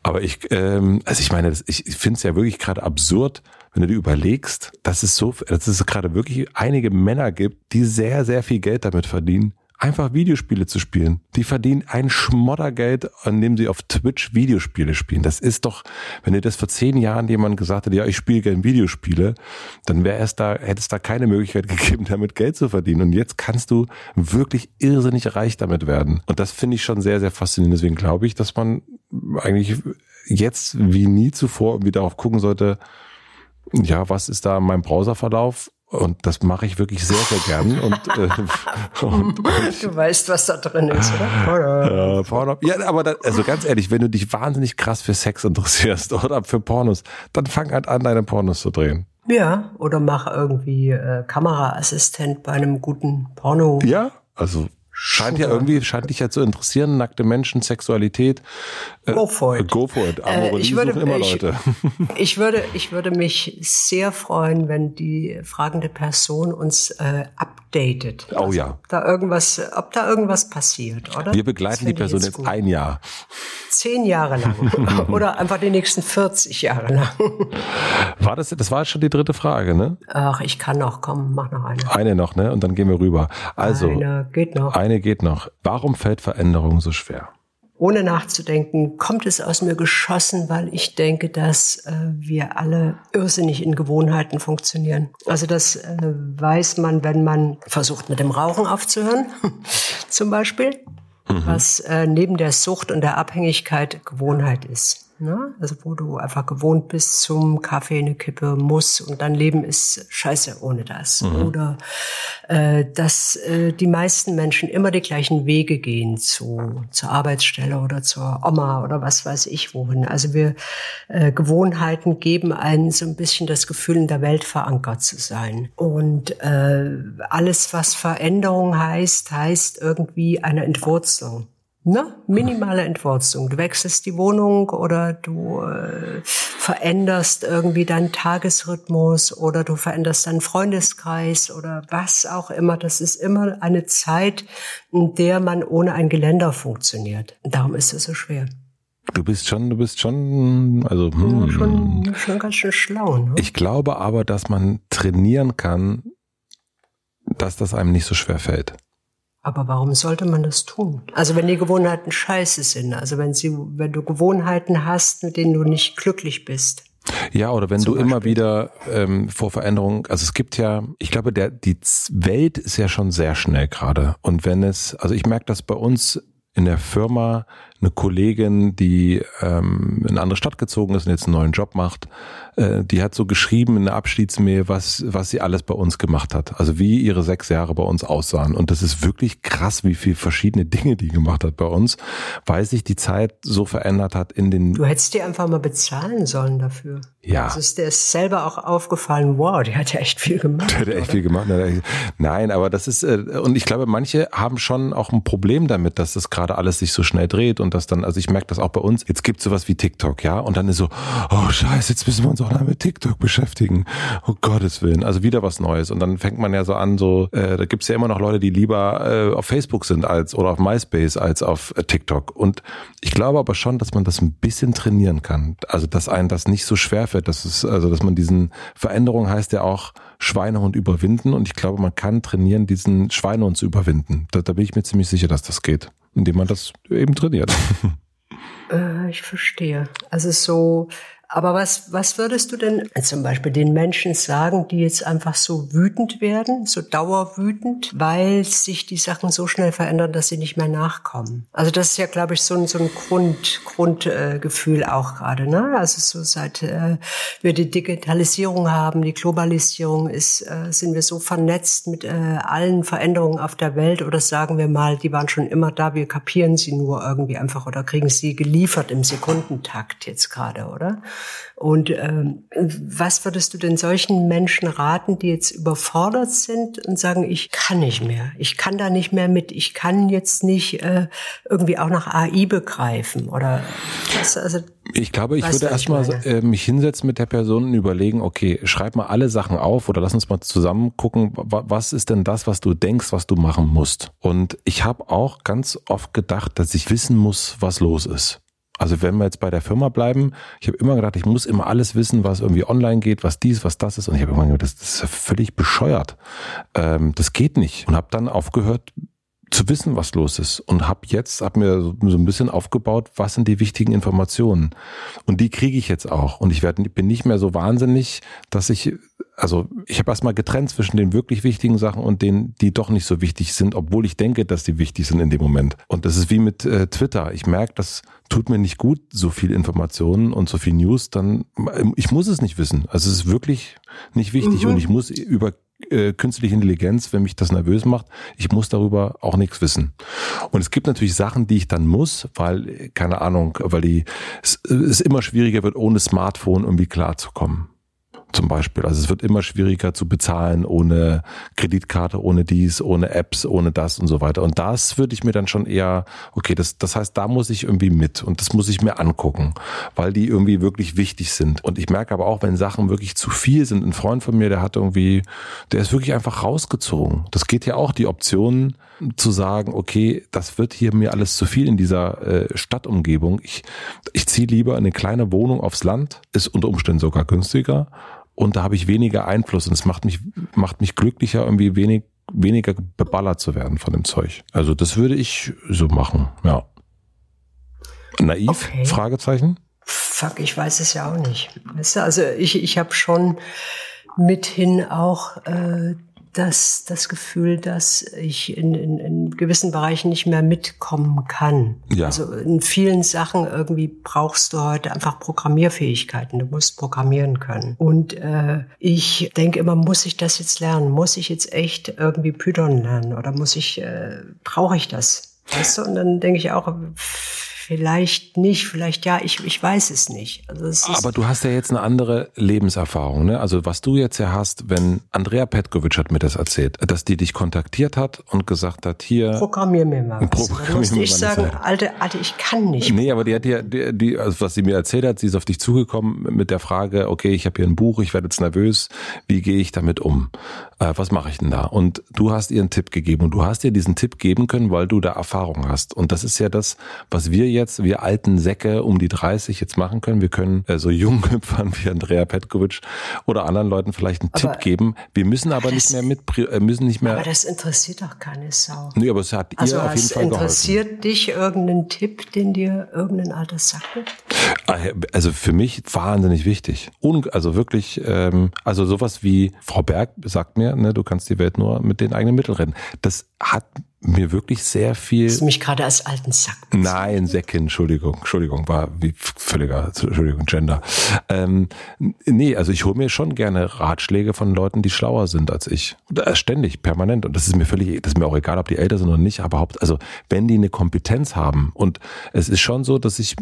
Aber ich, ähm, also ich meine, ich finde es ja wirklich gerade absurd, wenn du dir überlegst, dass es so, dass es gerade wirklich einige Männer gibt, die sehr, sehr viel Geld damit verdienen, einfach Videospiele zu spielen. Die verdienen ein Schmoddergeld, indem sie auf Twitch Videospiele spielen. Das ist doch, wenn dir das vor zehn Jahren jemand gesagt hätte, ja, ich spiele gerne Videospiele, dann wäre es da, hätte es da keine Möglichkeit gegeben, damit Geld zu verdienen. Und jetzt kannst du wirklich irrsinnig reich damit werden. Und das finde ich schon sehr, sehr faszinierend. Deswegen glaube ich, dass man eigentlich jetzt wie nie zuvor irgendwie darauf gucken sollte, ja, was ist da mein Browserverlauf und das mache ich wirklich sehr, sehr gern. Und, äh, und, du weißt, was da drin ist, oder? Äh, Porno. Ja, aber da, also ganz ehrlich, wenn du dich wahnsinnig krass für Sex interessierst oder für Pornos, dann fang halt an, deine Pornos zu drehen. Ja, oder mach irgendwie äh, Kameraassistent bei einem guten Porno. Ja, also Scheint ja irgendwie, scheint dich ja zu interessieren, nackte Menschen, Sexualität. Äh, go for it. Go for it. Amorelie äh, ich würde, immer ich, Leute. Ich würde, ich würde mich sehr freuen, wenn die fragende Person uns äh, updatet. Oh ja. ob da irgendwas, ob da irgendwas passiert, oder? Wir begleiten die Person jetzt, jetzt ein Jahr. Zehn Jahre lang. oder einfach die nächsten 40 Jahre lang. War das, das war jetzt schon die dritte Frage, ne? Ach, ich kann noch, komm, mach noch eine. Eine noch, ne? Und dann gehen wir rüber. Also. Eine geht noch eine geht noch. Warum fällt Veränderung so schwer? Ohne nachzudenken, kommt es aus mir geschossen, weil ich denke, dass äh, wir alle irrsinnig in Gewohnheiten funktionieren. Also das äh, weiß man, wenn man versucht, mit dem Rauchen aufzuhören, zum Beispiel, mhm. was äh, neben der Sucht und der Abhängigkeit Gewohnheit ist. Ne? Also wo du einfach gewohnt bist zum Kaffee, eine Kippe, muss und dein Leben ist scheiße ohne das. Mhm. Oder äh, dass äh, die meisten Menschen immer die gleichen Wege gehen zu, zur Arbeitsstelle oder zur Oma oder was weiß ich wohin. Also wir äh, Gewohnheiten geben einen so ein bisschen das Gefühl, in der Welt verankert zu sein. Und äh, alles, was Veränderung heißt, heißt irgendwie eine Entwurzelung. Ne? Minimale Entwurzung. Du wechselst die Wohnung oder du äh, veränderst irgendwie deinen Tagesrhythmus oder du veränderst deinen Freundeskreis oder was auch immer. Das ist immer eine Zeit, in der man ohne ein Geländer funktioniert. Darum ist es so schwer. Du bist schon, du bist schon, also hm. ja, schon, schon ganz schön schlau. Ne? Ich glaube aber, dass man trainieren kann, dass das einem nicht so schwer fällt. Aber warum sollte man das tun? Also wenn die Gewohnheiten scheiße sind, also wenn sie, wenn du Gewohnheiten hast, mit denen du nicht glücklich bist. Ja, oder wenn du Beispiel. immer wieder ähm, vor Veränderungen, also es gibt ja, ich glaube, der die Welt ist ja schon sehr schnell gerade. Und wenn es, also ich merke das bei uns in der Firma, eine Kollegin, die ähm, in eine andere Stadt gezogen ist und jetzt einen neuen Job macht, äh, die hat so geschrieben in der Abschiedsmail, was, was sie alles bei uns gemacht hat. Also wie ihre sechs Jahre bei uns aussahen. Und das ist wirklich krass, wie viel verschiedene Dinge die gemacht hat bei uns, weil sich die Zeit so verändert hat in den. Du hättest dir einfach mal bezahlen sollen dafür. Ja. Also ist dir selber auch aufgefallen, wow, die hat ja echt viel gemacht. Der hat ja echt viel gemacht. Nein, aber das ist, äh, und ich glaube, manche haben schon auch ein Problem damit, dass das gerade alles sich so schnell dreht und das dann, also ich merke das auch bei uns, jetzt gibt sowas wie TikTok, ja, und dann ist so, oh scheiße, jetzt müssen wir uns auch noch mit TikTok beschäftigen. Oh Gottes Willen, also wieder was Neues. Und dann fängt man ja so an, so, äh, da gibt's ja immer noch Leute, die lieber äh, auf Facebook sind als oder auf MySpace als auf äh, TikTok. Und ich glaube aber schon, dass man das ein bisschen trainieren kann. Also dass einen das nicht so schwer fällt, dass es, also dass man diesen Veränderung heißt ja auch Schweinehund überwinden. Und ich glaube, man kann trainieren, diesen Schweinehund zu überwinden. Da, da bin ich mir ziemlich sicher, dass das geht indem man das eben trainiert. Äh, ich verstehe. Also so aber was, was würdest du denn zum Beispiel den Menschen sagen, die jetzt einfach so wütend werden, so dauerwütend, weil sich die Sachen so schnell verändern, dass sie nicht mehr nachkommen? Also das ist ja, glaube ich, so ein, so ein Grund, Grundgefühl äh, auch gerade. Ne? Also so seit äh, wir die Digitalisierung haben, die Globalisierung ist, äh, sind wir so vernetzt mit äh, allen Veränderungen auf der Welt oder sagen wir mal, die waren schon immer da, wir kapieren sie nur irgendwie einfach oder kriegen sie geliefert im Sekundentakt jetzt gerade, oder? Und ähm, was würdest du denn solchen Menschen raten, die jetzt überfordert sind und sagen, ich kann nicht mehr, ich kann da nicht mehr mit, ich kann jetzt nicht äh, irgendwie auch nach AI begreifen oder was, also ich glaube, ich würde erstmal äh, mich hinsetzen mit der Person und überlegen, okay, schreib mal alle Sachen auf oder lass uns mal zusammen gucken, was ist denn das, was du denkst, was du machen musst. Und ich habe auch ganz oft gedacht, dass ich wissen muss, was los ist. Also wenn wir jetzt bei der Firma bleiben, ich habe immer gedacht, ich muss immer alles wissen, was irgendwie online geht, was dies, was das ist. Und ich habe immer gedacht, das, ist völlig bescheuert. Ähm, das geht nicht. Und habe dann aufgehört, zu wissen, was los ist und habe jetzt hab mir so, ein bisschen aufgebaut, was sind die wichtigen Informationen und die kriege ich jetzt auch und ich werde bin nicht mehr so wahnsinnig, dass ich also ich habe erstmal getrennt zwischen den wirklich wichtigen Sachen und denen, die doch nicht so wichtig sind, obwohl ich denke, dass die wichtig sind in dem Moment. Und das ist wie mit äh, Twitter. Ich merke, das tut mir nicht gut, so viel Informationen und so viel News. Dann ich muss es nicht wissen. Also es ist wirklich nicht wichtig mhm. und ich muss über äh, künstliche Intelligenz, wenn mich das nervös macht, ich muss darüber auch nichts wissen. Und es gibt natürlich Sachen, die ich dann muss, weil, keine Ahnung, weil die, es, es immer schwieriger wird, ohne Smartphone irgendwie klarzukommen zum Beispiel. Also es wird immer schwieriger zu bezahlen ohne Kreditkarte, ohne dies, ohne Apps, ohne das und so weiter. Und das würde ich mir dann schon eher, okay, das, das heißt, da muss ich irgendwie mit und das muss ich mir angucken, weil die irgendwie wirklich wichtig sind. Und ich merke aber auch, wenn Sachen wirklich zu viel sind, ein Freund von mir, der hat irgendwie, der ist wirklich einfach rausgezogen. Das geht ja auch die Option zu sagen, okay, das wird hier mir alles zu viel in dieser äh, Stadtumgebung. Ich, ich ziehe lieber in eine kleine Wohnung aufs Land, ist unter Umständen sogar günstiger und da habe ich weniger Einfluss und es macht mich, macht mich glücklicher, irgendwie wenig, weniger beballert zu werden von dem Zeug. Also das würde ich so machen, ja. Naiv? Okay. Fragezeichen? Fuck, ich weiß es ja auch nicht. Also ich, ich habe schon mithin auch äh, das, das Gefühl, dass ich in, in, in gewissen Bereichen nicht mehr mitkommen kann. Ja. Also in vielen Sachen irgendwie brauchst du heute einfach Programmierfähigkeiten. Du musst programmieren können. Und äh, ich denke immer, muss ich das jetzt lernen? Muss ich jetzt echt irgendwie Python lernen? Oder muss ich, äh, brauche ich das? Weißt du? Und dann denke ich auch, Vielleicht nicht, vielleicht ja, ich, ich weiß es nicht. Also es Aber du hast ja jetzt eine andere Lebenserfahrung, ne? Also was du jetzt ja hast, wenn Andrea Petkovic hat mir das erzählt, dass die dich kontaktiert hat und gesagt hat, hier. Programmier mir mal was. Programmier Dann musste ich sagen, Alte, Alte, ich kann nicht. Nee, aber die hat ja, die, die, also was sie mir erzählt hat, sie ist auf dich zugekommen mit der Frage, okay, ich habe hier ein Buch, ich werde jetzt nervös, wie gehe ich damit um? Äh, was mache ich denn da? Und du hast ihr einen Tipp gegeben und du hast ihr diesen Tipp geben können, weil du da Erfahrung hast. Und das ist ja das, was wir jetzt, wir alten Säcke um die 30 jetzt machen können. Wir können äh, so Junghüpfern wie Andrea Petkovic oder anderen Leuten vielleicht einen aber, Tipp geben. Wir müssen aber nicht mehr mit, äh, müssen nicht mehr. Aber das interessiert doch keine Sau. Nee, aber es hat also ihr auf jeden Fall geholfen. interessiert dich irgendein Tipp, den dir irgendein alter Sack gibt? Ah, also für mich wahnsinnig wichtig. also wirklich, ähm, also sowas wie Frau Berg sagt mir, ne, du kannst die Welt nur mit den eigenen Mitteln retten. Das hat mir wirklich sehr viel. Hast du mich gerade als alten Sack? Nein, Säckin, Entschuldigung, Entschuldigung, war wie völliger, Entschuldigung, Gender. Ähm, nee, also ich hole mir schon gerne Ratschläge von Leuten, die schlauer sind als ich. Ständig, permanent. Und das ist mir völlig, das ist mir auch egal, ob die älter sind oder nicht, aber haupt, also wenn die eine Kompetenz haben und es ist schon so, dass ich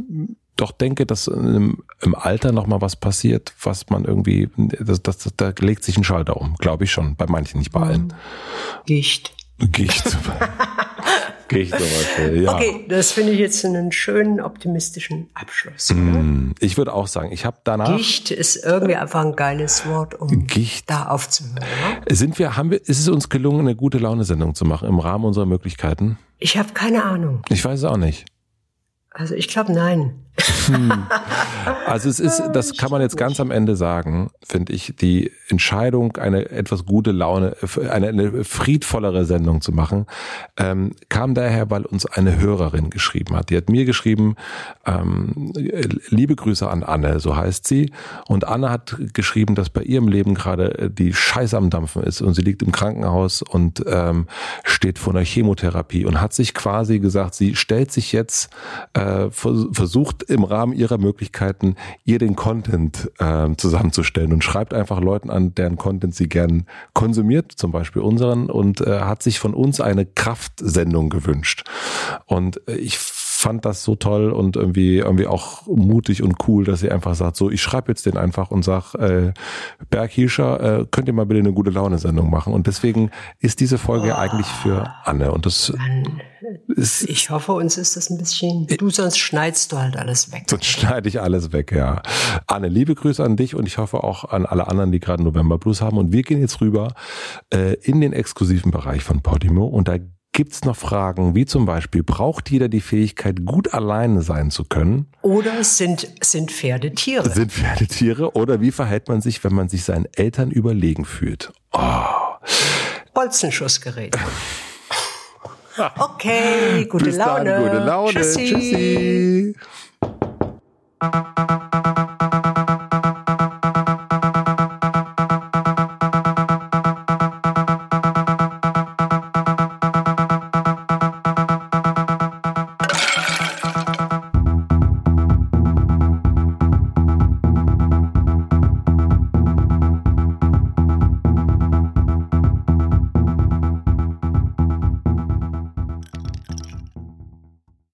doch denke, dass im, im Alter noch mal was passiert, was man irgendwie, das, das, da legt sich ein Schalter um, glaube ich schon, bei manchen, nicht bei allen. Gicht. Gicht. Gicht zum Beispiel, ja. Okay, das finde ich jetzt einen schönen optimistischen Abschluss. Mm, ich würde auch sagen, ich habe danach. Gicht ist irgendwie einfach ein geiles Wort, um Gicht. da aufzuhören. Ja? Sind wir, haben wir, ist es uns gelungen, eine gute Laune-Sendung zu machen im Rahmen unserer Möglichkeiten? Ich habe keine Ahnung. Ich weiß es auch nicht. Also ich glaube nein. Hm. Also es ist, das kann man jetzt ganz am Ende sagen, finde ich, die Entscheidung, eine etwas gute Laune, eine, eine friedvollere Sendung zu machen, ähm, kam daher, weil uns eine Hörerin geschrieben hat. Die hat mir geschrieben, ähm, liebe Grüße an Anne, so heißt sie. Und Anne hat geschrieben, dass bei ihrem Leben gerade die Scheiße am Dampfen ist und sie liegt im Krankenhaus und ähm, steht vor einer Chemotherapie und hat sich quasi gesagt, sie stellt sich jetzt, äh, versucht im Rahmen ihrer Möglichkeiten, ihr den Content äh, zusammenzustellen und schreibt einfach Leuten an, deren Content sie gern konsumiert, zum Beispiel unseren, und äh, hat sich von uns eine Kraftsendung gewünscht. Und äh, ich fand das so toll und irgendwie irgendwie auch mutig und cool, dass sie einfach sagt, so ich schreibe jetzt den einfach und sag, äh, Berg Hiescher, äh, könnt ihr mal bitte eine gute Laune-Sendung machen. Und deswegen ist diese Folge oh. eigentlich für Anne. Und das Mann. ist. Ich hoffe, uns ist das ein bisschen. Du sonst schneidest du halt alles weg. Sonst schneide ich alles weg, ja. Anne, liebe Grüße an dich und ich hoffe auch an alle anderen, die gerade November Blues haben. Und wir gehen jetzt rüber äh, in den exklusiven Bereich von Podimo und da Gibt's noch Fragen, wie zum Beispiel, braucht jeder die Fähigkeit, gut alleine sein zu können? Oder sind, sind Pferde Tiere? Sind Pferde Tiere? Oder wie verhält man sich, wenn man sich seinen Eltern überlegen fühlt? Oh. Bolzenschussgerät. Okay, gute Bis Laune. Dann, gute Laune. Tschüssi. Tschüssi.